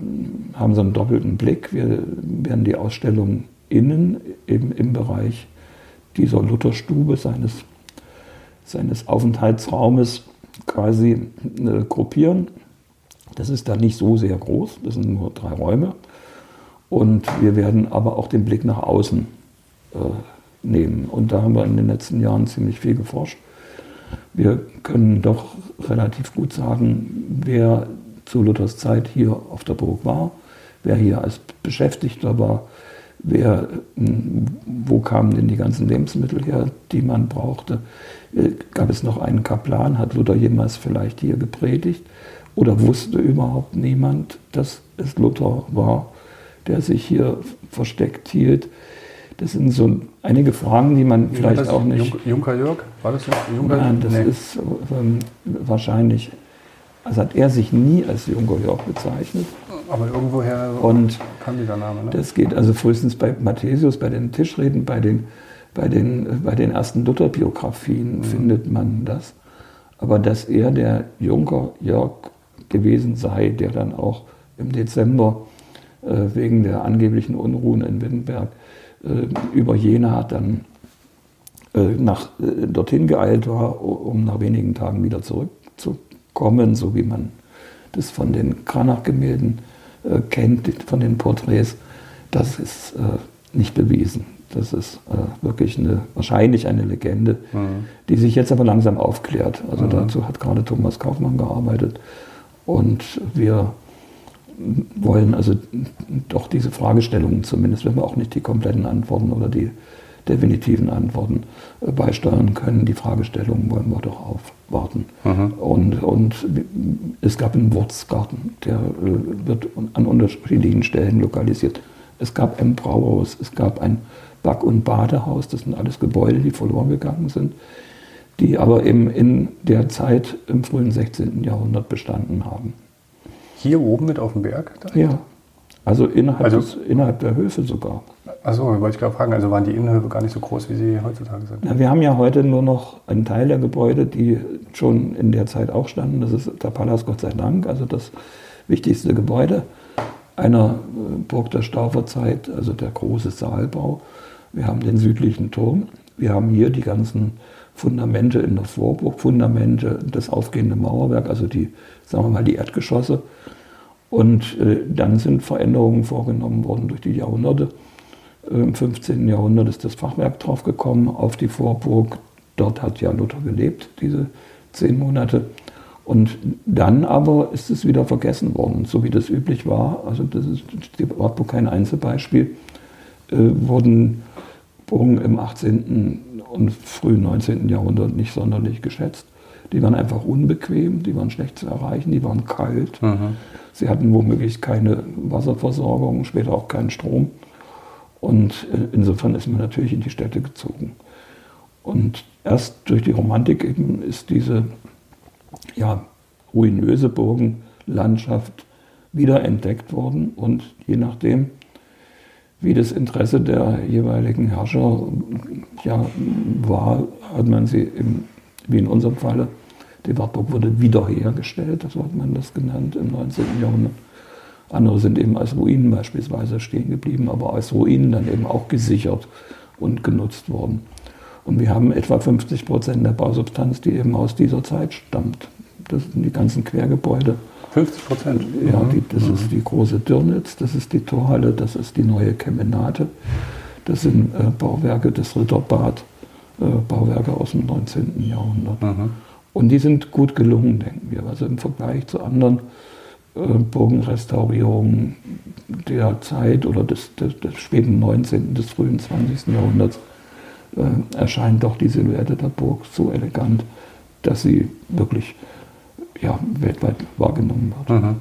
C: haben so einen doppelten Blick. Wir werden die Ausstellung innen eben im Bereich dieser Lutherstube, seines, seines Aufenthaltsraumes quasi äh, gruppieren. Das ist da nicht so sehr groß, das sind nur drei Räume. Und wir werden aber auch den Blick nach außen äh, nehmen. Und da haben wir in den letzten Jahren ziemlich viel geforscht. Wir können doch relativ gut sagen, wer zu Luthers Zeit hier auf der Burg war, wer hier als Beschäftigter war, wer, hm, wo kamen denn die ganzen Lebensmittel her, die man brauchte. Äh, gab es noch einen Kaplan? Hat Luther jemals vielleicht hier gepredigt? Oder wusste überhaupt niemand, dass es Luther war, der sich hier versteckt hielt? Das sind so einige Fragen, die man Wie vielleicht auch nicht.
B: Junker Jörg? War das Junker
C: Nein, das nee. ist ähm, wahrscheinlich also hat er sich nie als Junker Jörg bezeichnet.
B: Aber irgendwoher
C: und kam dieser Name. Ne? Das geht also frühestens bei Matthäus, bei den Tischreden, bei den, bei den, bei den ersten Luther-Biografien mhm. findet man das. Aber dass er der Junker Jörg gewesen sei, der dann auch im Dezember äh, wegen der angeblichen Unruhen in Wittenberg äh, über Jena dann äh, nach, äh, dorthin geeilt war, um nach wenigen Tagen wieder zurückzukommen kommen, so wie man das von den Kranach-Gemälden äh, kennt von den Porträts, das ist äh, nicht bewiesen. Das ist äh, wirklich eine, wahrscheinlich eine Legende, mhm. die sich jetzt aber langsam aufklärt. Also mhm. dazu hat gerade Thomas Kaufmann gearbeitet. Und wir wollen also doch diese Fragestellungen zumindest, wenn wir auch nicht die kompletten Antworten oder die definitiven Antworten äh, beisteuern können, die Fragestellungen wollen wir doch aufwarten. Mhm. Und, und es gab einen Wurzgarten, der äh, wird an unterschiedlichen Stellen lokalisiert. Es gab ein Brauhaus, es gab ein Back- und Badehaus, das sind alles Gebäude, die verloren gegangen sind, die aber eben in der Zeit im frühen 16. Jahrhundert bestanden haben.
B: Hier oben mit auf dem Berg?
C: Ja, also innerhalb, also, des, innerhalb der Höfe sogar.
B: Achso, wollte ich gerade fragen, also waren die Innenhöfe gar nicht so groß, wie sie heutzutage sind?
C: Na, wir haben ja heute nur noch einen Teil der Gebäude, die schon in der Zeit auch standen. Das ist der Palast Gott sei Dank, also das wichtigste Gebäude einer äh, Burg der Stauferzeit, also der große Saalbau. Wir haben den südlichen Turm. Wir haben hier die ganzen Fundamente in der Vorburg, Fundamente, das aufgehende Mauerwerk, also die, sagen wir mal, die Erdgeschosse. Und äh, dann sind Veränderungen vorgenommen worden durch die Jahrhunderte. Äh, Im 15. Jahrhundert ist das Fachwerk draufgekommen auf die Vorburg. Dort hat ja Luther gelebt, diese zehn Monate. Und dann aber ist es wieder vergessen worden, so wie das üblich war. Also das ist die Wartburg kein Einzelbeispiel. Äh, wurden Burgen im 18. und frühen 19. Jahrhundert nicht sonderlich geschätzt. Die waren einfach unbequem, die waren schlecht zu erreichen, die waren kalt. Mhm. Sie hatten womöglich keine Wasserversorgung, später auch keinen Strom. Und äh, insofern ist man natürlich in die Städte gezogen. Und erst durch die Romantik eben ist diese ja, ruinöse Burgenlandschaft wiederentdeckt worden. Und je nachdem, wie das Interesse der jeweiligen Herrscher ja, war, hat man sie, im, wie in unserem Falle, die Wartburg wurde wiederhergestellt, so hat man das genannt im 19. Jahrhundert. Andere sind eben als Ruinen beispielsweise stehen geblieben, aber als Ruinen dann eben auch gesichert und genutzt worden. Und wir haben etwa 50 Prozent der Bausubstanz, die eben aus dieser Zeit stammt. Das sind die ganzen Quergebäude
B: 50 Prozent?
C: Ja, die, das mhm. ist die große Dürnitz, das ist die Torhalle, das ist die neue Kemenate. Das sind äh, Bauwerke des Ritterbad, äh, Bauwerke aus dem 19. Jahrhundert. Mhm. Und die sind gut gelungen, denken wir. Also im Vergleich zu anderen äh, Burgenrestaurierungen der Zeit oder des, des, des, späten 19., des frühen 20. Jahrhunderts äh, erscheint doch die Silhouette der Burg so elegant, dass sie wirklich ja, weltweit wahrgenommen wird. Mhm.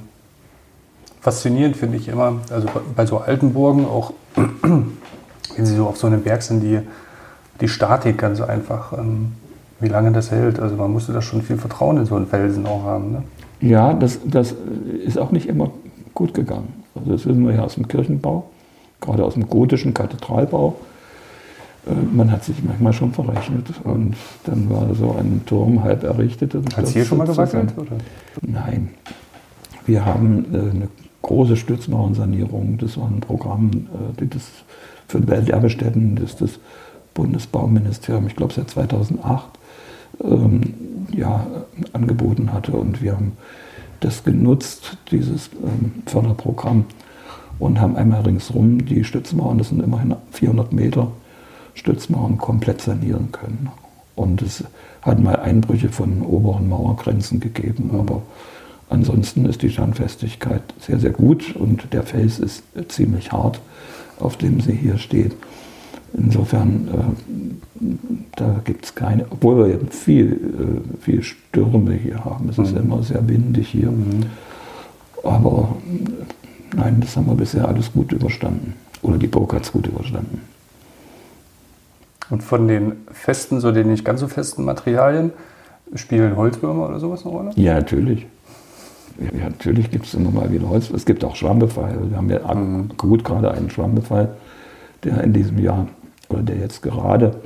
B: Faszinierend finde ich immer, also bei so alten Burgen, auch wenn sie so auf so einem Berg sind, die, die Statik ganz einfach, ähm, wie lange das hält. Also man musste da schon viel Vertrauen in so einen Felsen auch haben. Ne?
C: Ja, das, das ist auch nicht immer gut gegangen. Also das wissen wir ja aus dem Kirchenbau, gerade aus dem gotischen Kathedralbau äh, man hat sich manchmal schon verrechnet und dann war so ein Turm halb errichtet.
B: Hat es hier schon mal gewackelt? Oder?
C: Nein. Wir haben äh, eine große Stützmauernsanierung. Das war ein Programm, äh, das für Welterbestätten, das das Bundesbauministerium, ich glaube seit 2008, ähm, ja, angeboten hatte. Und wir haben das genutzt, dieses ähm, Förderprogramm, und haben einmal ringsrum die Stützmauern, das sind immerhin 400 Meter, Stützmauern komplett sanieren können. Und es hat mal Einbrüche von oberen Mauergrenzen gegeben, aber ansonsten ist die Standfestigkeit sehr, sehr gut und der Fels ist ziemlich hart, auf dem sie hier steht. Insofern, äh, da gibt es keine, obwohl wir viel, äh, viel Stürme hier haben. Es mhm. ist immer sehr windig hier. Mhm. Aber nein, das haben wir bisher alles gut überstanden. Oder die Burg hat es gut überstanden.
B: Und von den festen, so den nicht ganz so festen Materialien, spielen Holzwürmer oder sowas eine Rolle?
C: Ja, natürlich. Ja, natürlich gibt es immer mal wieder Holz. Es gibt auch Schwammbefall. Wir haben ja mhm. gut gerade einen Schwammbefall, der in diesem Jahr oder der jetzt gerade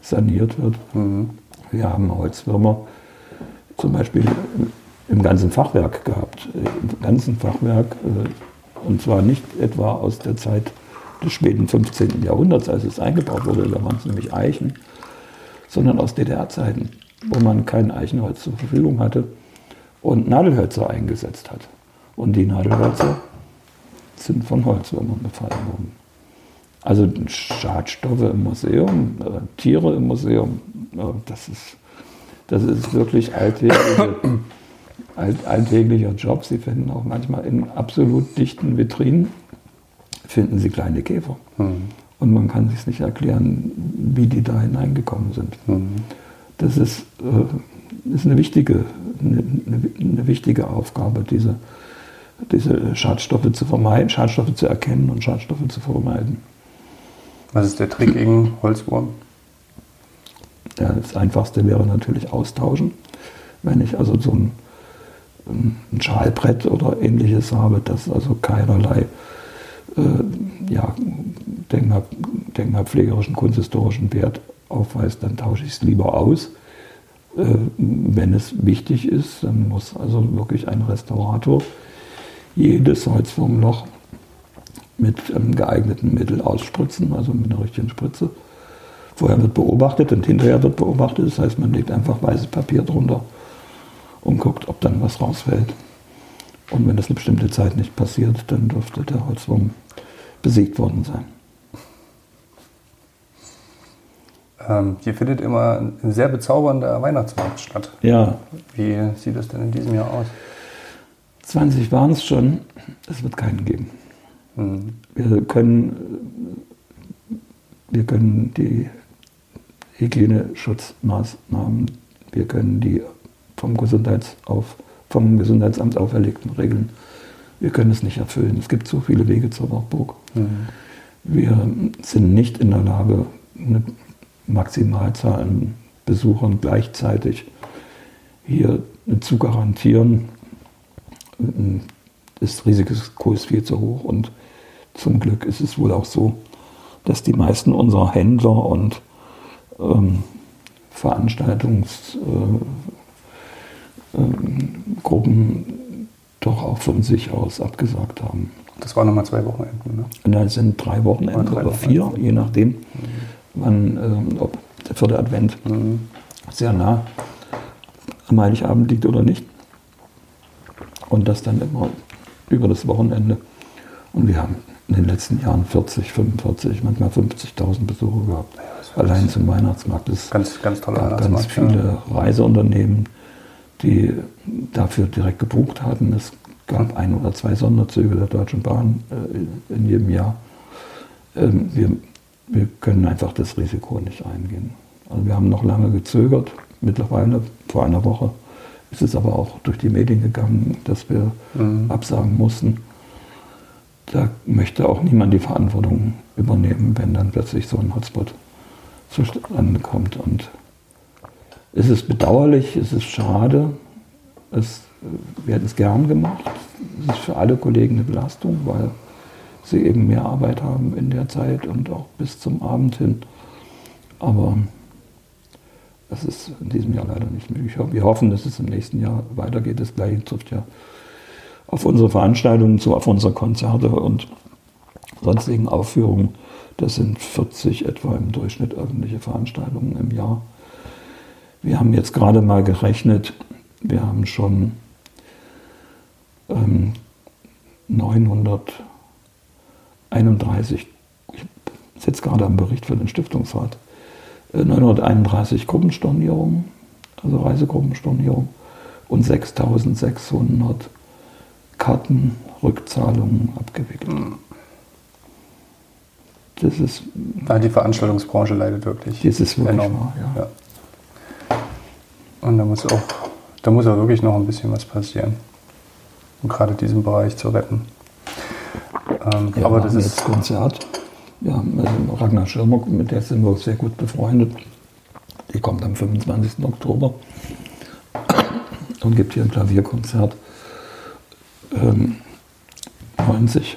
C: saniert wird. Mhm. Wir haben Holzwürmer zum Beispiel im ganzen Fachwerk gehabt. Im ganzen Fachwerk. Äh, und zwar nicht etwa aus der Zeit des späten 15. Jahrhunderts, als es eingebaut wurde, da waren es nämlich Eichen, sondern aus DDR-Zeiten, wo man kein Eichenholz zur Verfügung hatte und Nadelhölzer eingesetzt hat. Und die Nadelhölzer sind von Holzwürmern befallen worden. Also Schadstoffe im Museum, äh, Tiere im Museum, äh, das, ist, das ist wirklich alltägliche, alt, alltäglicher Job. Sie finden auch manchmal in absolut dichten Vitrinen, finden Sie kleine Käfer. Mhm. Und man kann sich nicht erklären, wie die da hineingekommen sind. Mhm. Das ist, äh, ist eine, wichtige, eine, eine, wichtige Aufgabe, diese, diese Schadstoffe zu vermeiden, Schadstoffe zu erkennen und Schadstoffe zu vermeiden.
B: Was ist der Trick gegen Holzwurm?
C: Ja, das Einfachste wäre natürlich austauschen. Wenn ich also so ein, ein Schalbrett oder ähnliches habe, das also keinerlei äh, ja, denkmal, denkmalpflegerischen, kunsthistorischen Wert aufweist, dann tausche ich es lieber aus. Äh, wenn es wichtig ist, dann muss also wirklich ein Restaurator jedes Holzwurmloch mit einem geeigneten Mittel ausspritzen, also mit einer richtigen Spritze. Vorher wird beobachtet und hinterher wird beobachtet. Das heißt, man legt einfach weißes Papier drunter und guckt, ob dann was rausfällt. Und wenn das eine bestimmte Zeit nicht passiert, dann dürfte der Holzwurm besiegt worden sein.
B: Ähm, hier findet immer ein sehr bezaubernder Weihnachtsmarkt statt.
C: Ja.
B: Wie sieht es denn in diesem Jahr aus?
C: 20 waren es schon. Es wird keinen geben. Mhm. Wir, können, wir können die Hygieneschutzmaßnahmen, wir können die vom, Gesundheitsauf, vom Gesundheitsamt auferlegten Regeln, wir können es nicht erfüllen. Es gibt so viele Wege zur Wartburg. Mhm. Wir sind nicht in der Lage, eine Maximalzahl an Besuchern gleichzeitig hier zu garantieren. Das Risiko ist viel zu hoch und zum Glück ist es wohl auch so, dass die meisten unserer Händler und ähm, Veranstaltungsgruppen äh, äh, doch auch von sich aus abgesagt haben.
B: Das waren nochmal zwei Wochenenden, ne?
C: Nein, es sind drei Wochenenden oder, vier, je nachdem, mhm. wann, äh, ob der vierte Advent mhm. sehr nah am Heiligabend liegt oder nicht. Und das dann immer über das Wochenende. Und wir haben in den letzten Jahren 40, 45, manchmal 50.000 Besucher gehabt. Ja, Allein zum Weihnachtsmarkt.
B: Das ganz, ganz toller
C: Weihnachtsmarkt. Ganz viele ja. Reiseunternehmen, die dafür direkt gebucht hatten. Es gab mhm. ein oder zwei Sonderzüge der Deutschen Bahn äh, in jedem Jahr. Ähm, wir, wir können einfach das Risiko nicht eingehen. Also wir haben noch lange gezögert. Mittlerweile, vor einer Woche, ist es aber auch durch die Medien gegangen, dass wir mhm. absagen mussten da möchte auch niemand die Verantwortung übernehmen, wenn dann plötzlich so ein Hotspot zustande kommt. Und es ist bedauerlich, es ist schade, es, wir hätten es gern gemacht. Es ist für alle Kollegen eine Belastung, weil sie eben mehr Arbeit haben in der Zeit und auch bis zum Abend hin. Aber das ist in diesem Jahr leider nicht möglich. Wir hoffen, dass es im nächsten Jahr weitergeht. Das gleiche trifft ja auf unsere Veranstaltungen zu, auf unsere Konzerte und sonstigen Aufführungen. Das sind 40 etwa im Durchschnitt öffentliche Veranstaltungen im Jahr. Wir haben jetzt gerade mal gerechnet, wir haben schon ähm, 931, ich sitze gerade am Bericht für den Stiftungsrat, äh, 931 Gruppenstornierungen, also Reisegruppenstornierungen und 6600 Kartenrückzahlungen abgewickelt. Hm.
B: Das ist. Ja, die Veranstaltungsbranche leidet wirklich.
C: Das ist wirklich enorm. Wahr, ja. ja.
B: Und da muss auch, da muss auch wirklich noch ein bisschen was passieren, um gerade diesen Bereich zu retten.
C: Ähm, ja, aber das ist jetzt Konzert. Wir haben also Ragnar Schirmer, mit der sind wir sehr gut befreundet. Die kommt am 25. Oktober und gibt hier ein Klavierkonzert ähm, 90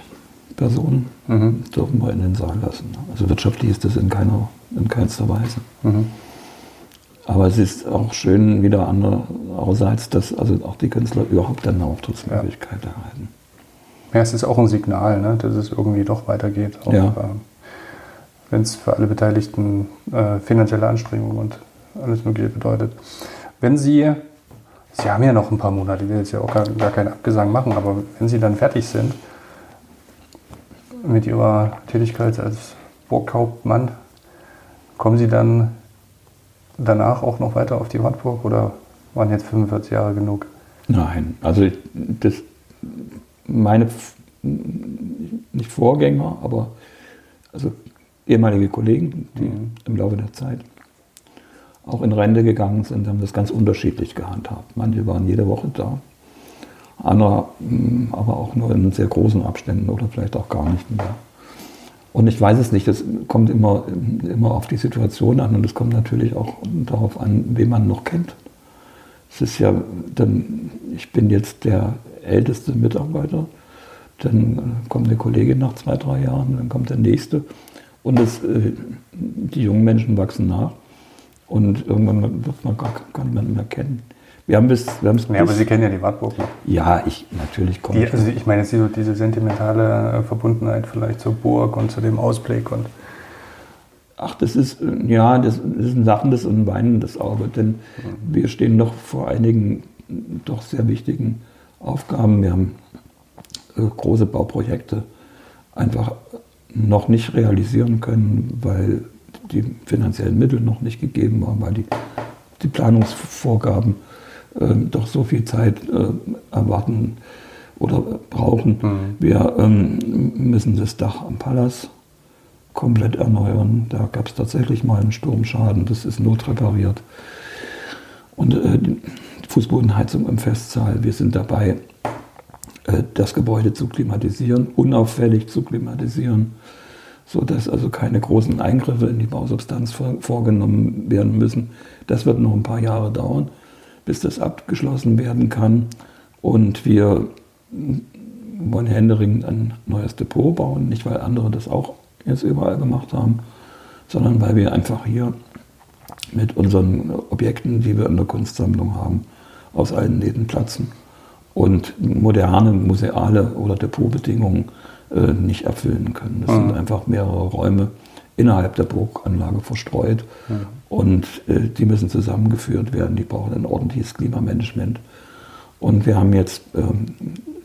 C: Personen mhm. dürfen wir in den Saal lassen. Also wirtschaftlich ist das in, keiner, in keinster Weise. Mhm. Aber es ist auch schön wieder andererseits, dass also auch die Künstler überhaupt eine Auftrittsmöglichkeit ja. erhalten.
B: Ja, es ist auch ein Signal, ne, dass es irgendwie doch weitergeht. Auch, ja. äh, Wenn es für alle Beteiligten äh, finanzielle Anstrengungen und alles Mögliche bedeutet. Wenn Sie Sie haben ja noch ein paar Monate, ich will jetzt ja auch gar, gar keinen Abgesang machen, aber wenn Sie dann fertig sind, mit Ihrer Tätigkeit als Burghauptmann, kommen Sie dann danach auch noch weiter auf die Wartburg oder waren jetzt 45 Jahre genug?
C: Nein, also das, meine nicht Vorgänger, aber also ehemalige Kollegen, die mhm. im Laufe der Zeit auch in Rente gegangen sind, haben das ganz unterschiedlich gehandhabt. Manche waren jede Woche da, andere mm, aber auch nur in sehr großen Abständen oder vielleicht auch gar nicht mehr. Und ich weiß es nicht, das kommt immer, immer auf die Situation an und es kommt natürlich auch darauf an, wen man noch kennt. Es ist ja, dann, ich bin jetzt der älteste Mitarbeiter, dann kommt eine Kollegin nach zwei, drei Jahren, dann kommt der nächste und das, äh, die jungen Menschen wachsen nach und irgendwann wird man gar, gar niemanden mehr kennen. Wir haben bis, wir
B: haben ja, aber Sie kennen ja die Wartburg noch.
C: Ja, ich natürlich komme
B: ich. Also ich meine jetzt diese sentimentale Verbundenheit vielleicht zur Burg und zu dem Ausblick und.
C: Ach, das ist, ja, das, das ist ein lachendes und ein weinendes Auge, denn mhm. wir stehen noch vor einigen doch sehr wichtigen Aufgaben. Wir haben äh, große Bauprojekte einfach noch nicht realisieren können, weil die finanziellen Mittel noch nicht gegeben waren, weil die, die Planungsvorgaben äh, doch so viel Zeit äh, erwarten oder brauchen. Mhm. Wir ähm, müssen das Dach am Palas komplett erneuern. Da gab es tatsächlich mal einen Sturmschaden, das ist notrepariert. Und äh, die Fußbodenheizung im Festsaal, wir sind dabei, äh, das Gebäude zu klimatisieren, unauffällig zu klimatisieren, sodass also keine großen Eingriffe in die Bausubstanz vorgenommen werden müssen. Das wird noch ein paar Jahre dauern bis das abgeschlossen werden kann. Und wir wollen händeringend ein neues Depot bauen, nicht weil andere das auch jetzt überall gemacht haben, sondern weil wir einfach hier mit unseren Objekten, die wir in der Kunstsammlung haben, aus allen Nähten platzen und moderne museale oder Depotbedingungen äh, nicht erfüllen können. Das mhm. sind einfach mehrere Räume innerhalb der Burganlage verstreut. Mhm. Und äh, die müssen zusammengeführt werden. Die brauchen ein ordentliches Klimamanagement. Und wir haben jetzt ähm,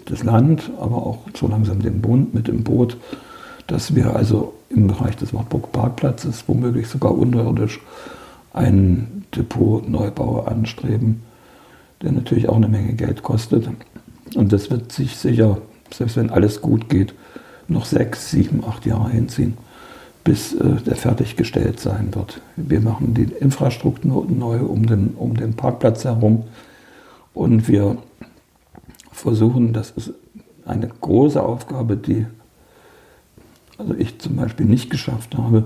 C: das Land, aber auch so langsam den Bund mit im Boot, dass wir also im Bereich des Wartburg-Parkplatzes womöglich sogar unterirdisch einen Depot-Neubau anstreben, der natürlich auch eine Menge Geld kostet. Und das wird sich sicher, selbst wenn alles gut geht, noch sechs, sieben, acht Jahre hinziehen bis äh, der fertiggestellt sein wird. Wir machen die Infrastruktur neu um den, um den Parkplatz herum und wir versuchen, das ist eine große Aufgabe, die also ich zum Beispiel nicht geschafft habe,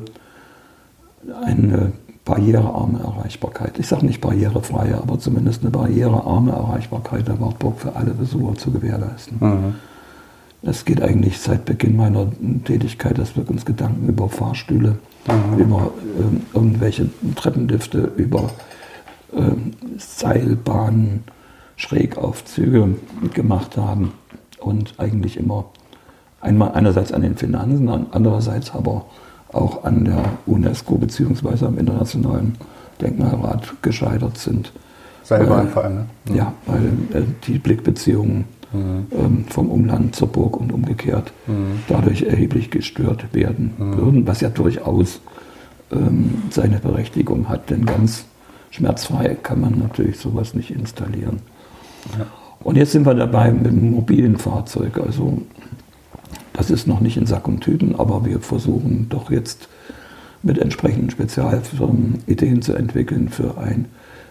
C: eine barrierearme Erreichbarkeit. Ich sage nicht barrierefreie, aber zumindest eine barrierearme Erreichbarkeit der Wartburg für alle Besucher zu gewährleisten. Mhm. Es geht eigentlich seit Beginn meiner Tätigkeit, dass wir uns Gedanken über Fahrstühle, mhm. über äh, irgendwelche Treppenlifte, über äh, Seilbahnen, Schrägaufzüge gemacht haben und eigentlich immer einmal einerseits an den Finanzen, andererseits aber auch an der UNESCO bzw. am Internationalen Denkmalrat gescheitert sind.
B: Seilbahn vor allem, ne?
C: Ja, weil äh, die Blickbeziehungen mhm. ähm, vom Umland zur Burg und umgekehrt mhm. dadurch erheblich gestört werden mhm. würden, was ja durchaus ähm, seine Berechtigung hat, denn ganz schmerzfrei kann man natürlich sowas nicht installieren. Ja. Und jetzt sind wir dabei mit einem mobilen Fahrzeug. Also das ist noch nicht in Sack und Tüten, aber wir versuchen doch jetzt mit entsprechenden Spezialfirmen Ideen zu entwickeln für ein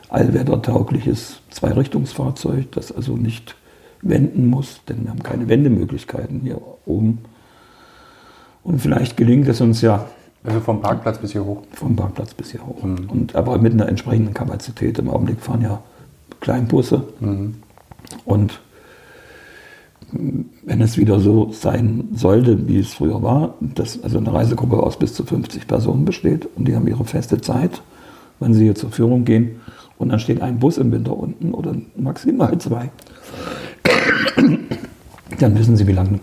C: allwettertaugliches Zweirichtungsfahrzeug, das also nicht wenden muss, denn wir haben keine Wendemöglichkeiten hier oben. Und vielleicht gelingt es uns ja.
B: Also vom Parkplatz bis hier hoch?
C: Vom Parkplatz bis hier hoch. Mhm. Und aber mit einer entsprechenden Kapazität. Im Augenblick fahren ja Kleinbusse. Mhm. Und wenn es wieder so sein sollte, wie es früher war, dass also eine Reisegruppe aus bis zu 50 Personen besteht und die haben ihre feste Zeit, wenn sie hier zur Führung gehen und dann steht ein Bus im Winter unten oder maximal zwei, dann wissen Sie, wie lange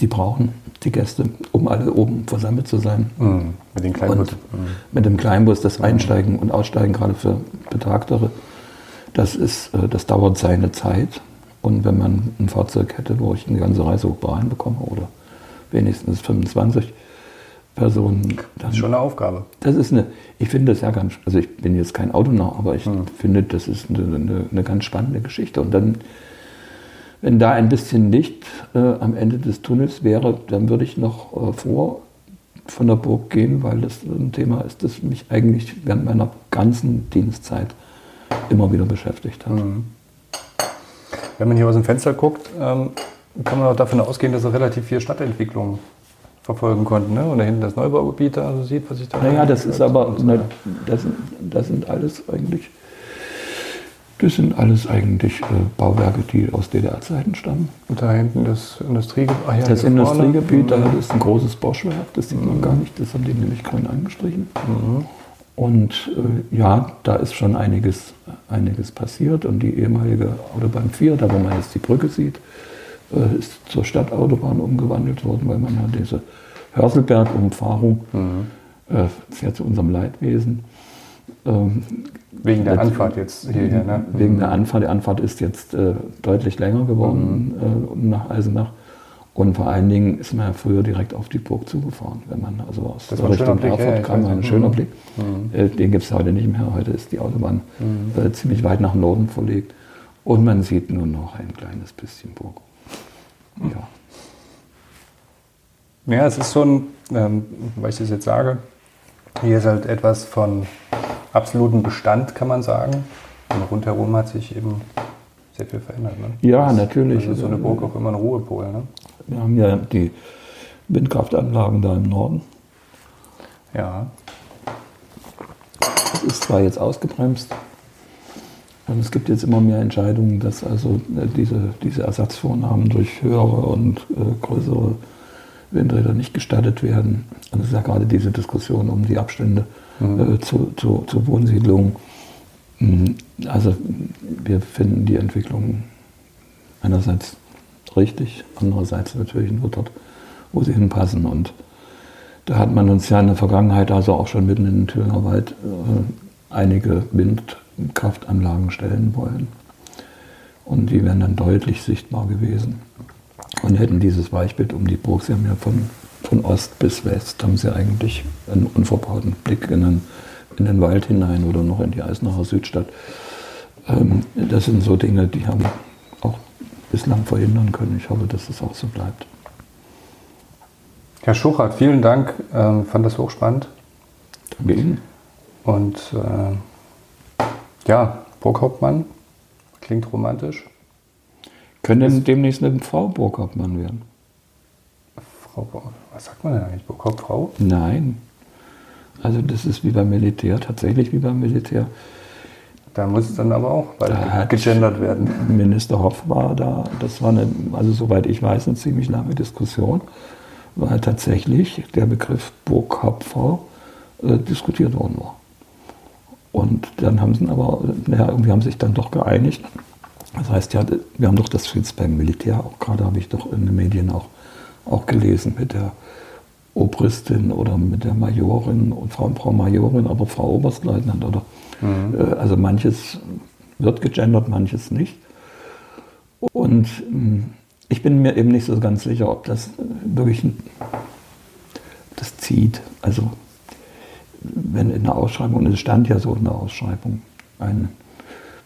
C: die brauchen, die Gäste, um alle oben versammelt zu sein.
B: Mhm. Mit dem Kleinbus. Mhm.
C: Mit dem Kleinbus, das Einsteigen und Aussteigen, gerade für Betagtere, das, ist, äh, das dauert seine Zeit. Und wenn man ein Fahrzeug hätte, wo ich eine ganze Reise hoch reinbekomme oder wenigstens 25 Personen.
B: Das ist schon eine Aufgabe.
C: Das ist eine, ich finde das ja ganz, also ich bin jetzt kein Autonah, aber ich hm. finde, das ist eine, eine, eine, ganz spannende Geschichte. Und dann, wenn da ein bisschen Licht äh, am Ende des Tunnels wäre, dann würde ich noch äh, vor von der Burg gehen, weil das ein Thema ist, das mich eigentlich während meiner ganzen Dienstzeit immer wieder beschäftigt hat. Mhm.
B: Wenn man hier aus dem Fenster guckt, ähm, kann man auch davon ausgehen, dass er relativ viel Stadtentwicklung verfolgen konnten. Ne? Und da hinten das Neubaugebiet da also sieht, was ich da.
C: Naja, das ist aber, so. ne, das, das sind alles eigentlich, das sind alles eigentlich äh, Bauwerke, die aus DDR-Zeiten stammen.
B: Und da hinten das Industriegebiet.
C: Ja, das Industriegebiet, da ist ein großes Boschwerk, das sieht mhm. man gar nicht, das haben die nämlich grün angestrichen. Mhm. Und äh, ja, da ist schon einiges, einiges passiert. Und die ehemalige Autobahn 4, da wo man jetzt die Brücke sieht, äh, ist zur Stadtautobahn umgewandelt worden, weil man ja diese Hörselberg-Umfahrung mhm. äh, fährt zu unserem Leidwesen.
B: Ähm, wegen der Anfahrt jetzt hierher, ne?
C: Wegen der Anfahrt. Die Anfahrt ist jetzt äh, deutlich länger geworden mhm. äh, nach Eisenach. Und vor allen Dingen ist man ja früher direkt auf die Burg zugefahren. Wenn man also aus
B: das der Richtung Erfurt
C: kam, war ein schöner mhm. Blick. Mhm. Äh, den gibt es heute nicht mehr. Heute ist die Autobahn mhm. äh, ziemlich weit nach Norden verlegt. Und man sieht nur noch ein kleines bisschen Burg.
B: Ja. Ja, es ist so ein, ähm, weil ich das jetzt sage, hier ist halt etwas von absolutem Bestand, kann man sagen. Und rundherum hat sich eben sehr viel verändert. Ne?
C: Ja, das, natürlich.
B: Also so eine Burg auch immer ein Ruhepol. Ne?
C: Wir haben ja die Windkraftanlagen da im Norden.
B: Ja.
C: Das ist zwar jetzt ausgebremst, und es gibt jetzt immer mehr Entscheidungen, dass also äh, diese, diese Ersatzvornahmen durch höhere und äh, größere Windräder nicht gestattet werden. Und es ist ja gerade diese Diskussion um die Abstände mhm. äh, zu, zu, zu Wohnsiedlungen. Mhm. Also wir finden die Entwicklung einerseits richtig, andererseits natürlich nur dort, wo sie hinpassen. Und da hat man uns ja in der Vergangenheit, also auch schon mitten in den Thüringer Wald, äh, einige Windkraftanlagen stellen wollen. Und die wären dann deutlich sichtbar gewesen. Und hätten dieses Weichbild um die Burg, sie haben ja von, von Ost bis West, haben sie eigentlich einen unverbauten Blick in den, in den Wald hinein oder noch in die Eisenacher Südstadt. Ähm, das sind so Dinge, die haben auch bislang verhindern können. Ich hoffe, dass es auch so bleibt.
B: Herr Schuchert, vielen Dank. Ähm, fand das hochspannend.
C: Danke Ihnen.
B: Und äh, ja, Burghauptmann klingt romantisch.
C: Können demnächst eine Frau Burghauptmann werden?
B: Frau, was sagt man denn eigentlich? Burghauptfrau?
C: Nein. Also das ist wie beim Militär, tatsächlich wie beim Militär.
B: Da muss es dann aber auch bald gegendert werden.
C: Minister Hoff war da, das war eine, also soweit ich weiß, eine ziemlich lange Diskussion, weil tatsächlich der Begriff Burghauptfrau äh, diskutiert worden war. Und dann haben sie aber, naja, irgendwie haben sich dann doch geeinigt. Das heißt ja, wir haben doch das jetzt beim Militär auch gerade, habe ich doch in den Medien auch, auch gelesen mit der Obristin oder mit der Majorin und Frau, Frau Majorin, aber Frau Oberstleutnant oder Mhm. Äh, also manches wird gegendert, manches nicht. Und hm, ich bin mir eben nicht so ganz sicher, ob das wirklich das zieht. Also wenn in der Ausschreibung, und es stand ja so in der Ausschreibung, ein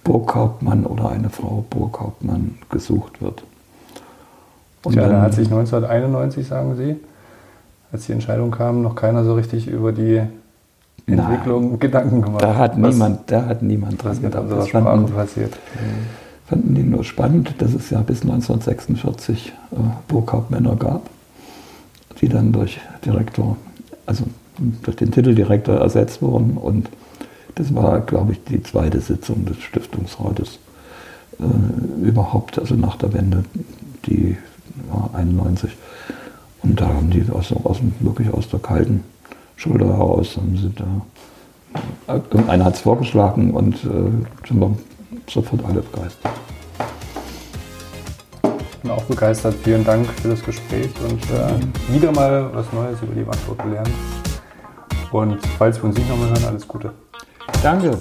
C: Burghauptmann oder eine Frau Burghauptmann gesucht wird.
B: Und Tja, da hat sich 1991, sagen Sie, als die Entscheidung kam, noch keiner so richtig über die Entwicklung Nein. Gedanken gemacht.
C: Da hat was, niemand, da hat niemand dran gedacht.
B: Das fanden, passiert.
C: fanden die nur spannend, dass es ja bis 1946 äh, Burghauptmänner gab, die dann durch Direktor, also durch den Titeldirektor ersetzt wurden. Und das war, glaube ich, die zweite Sitzung des Stiftungsrates äh, überhaupt, also nach der Wende, die war 91. Und da haben die aus, aus, wirklich aus der kalten Schulter heraus. Haben sie da, irgendeiner hat es vorgeschlagen und äh, sind wir sofort alle begeistert.
B: Ich bin auch begeistert. Vielen Dank für das Gespräch und äh, wieder mal was Neues über die Wartburg gelernt. Und falls wir uns nicht nochmal hören, alles Gute.
C: Danke.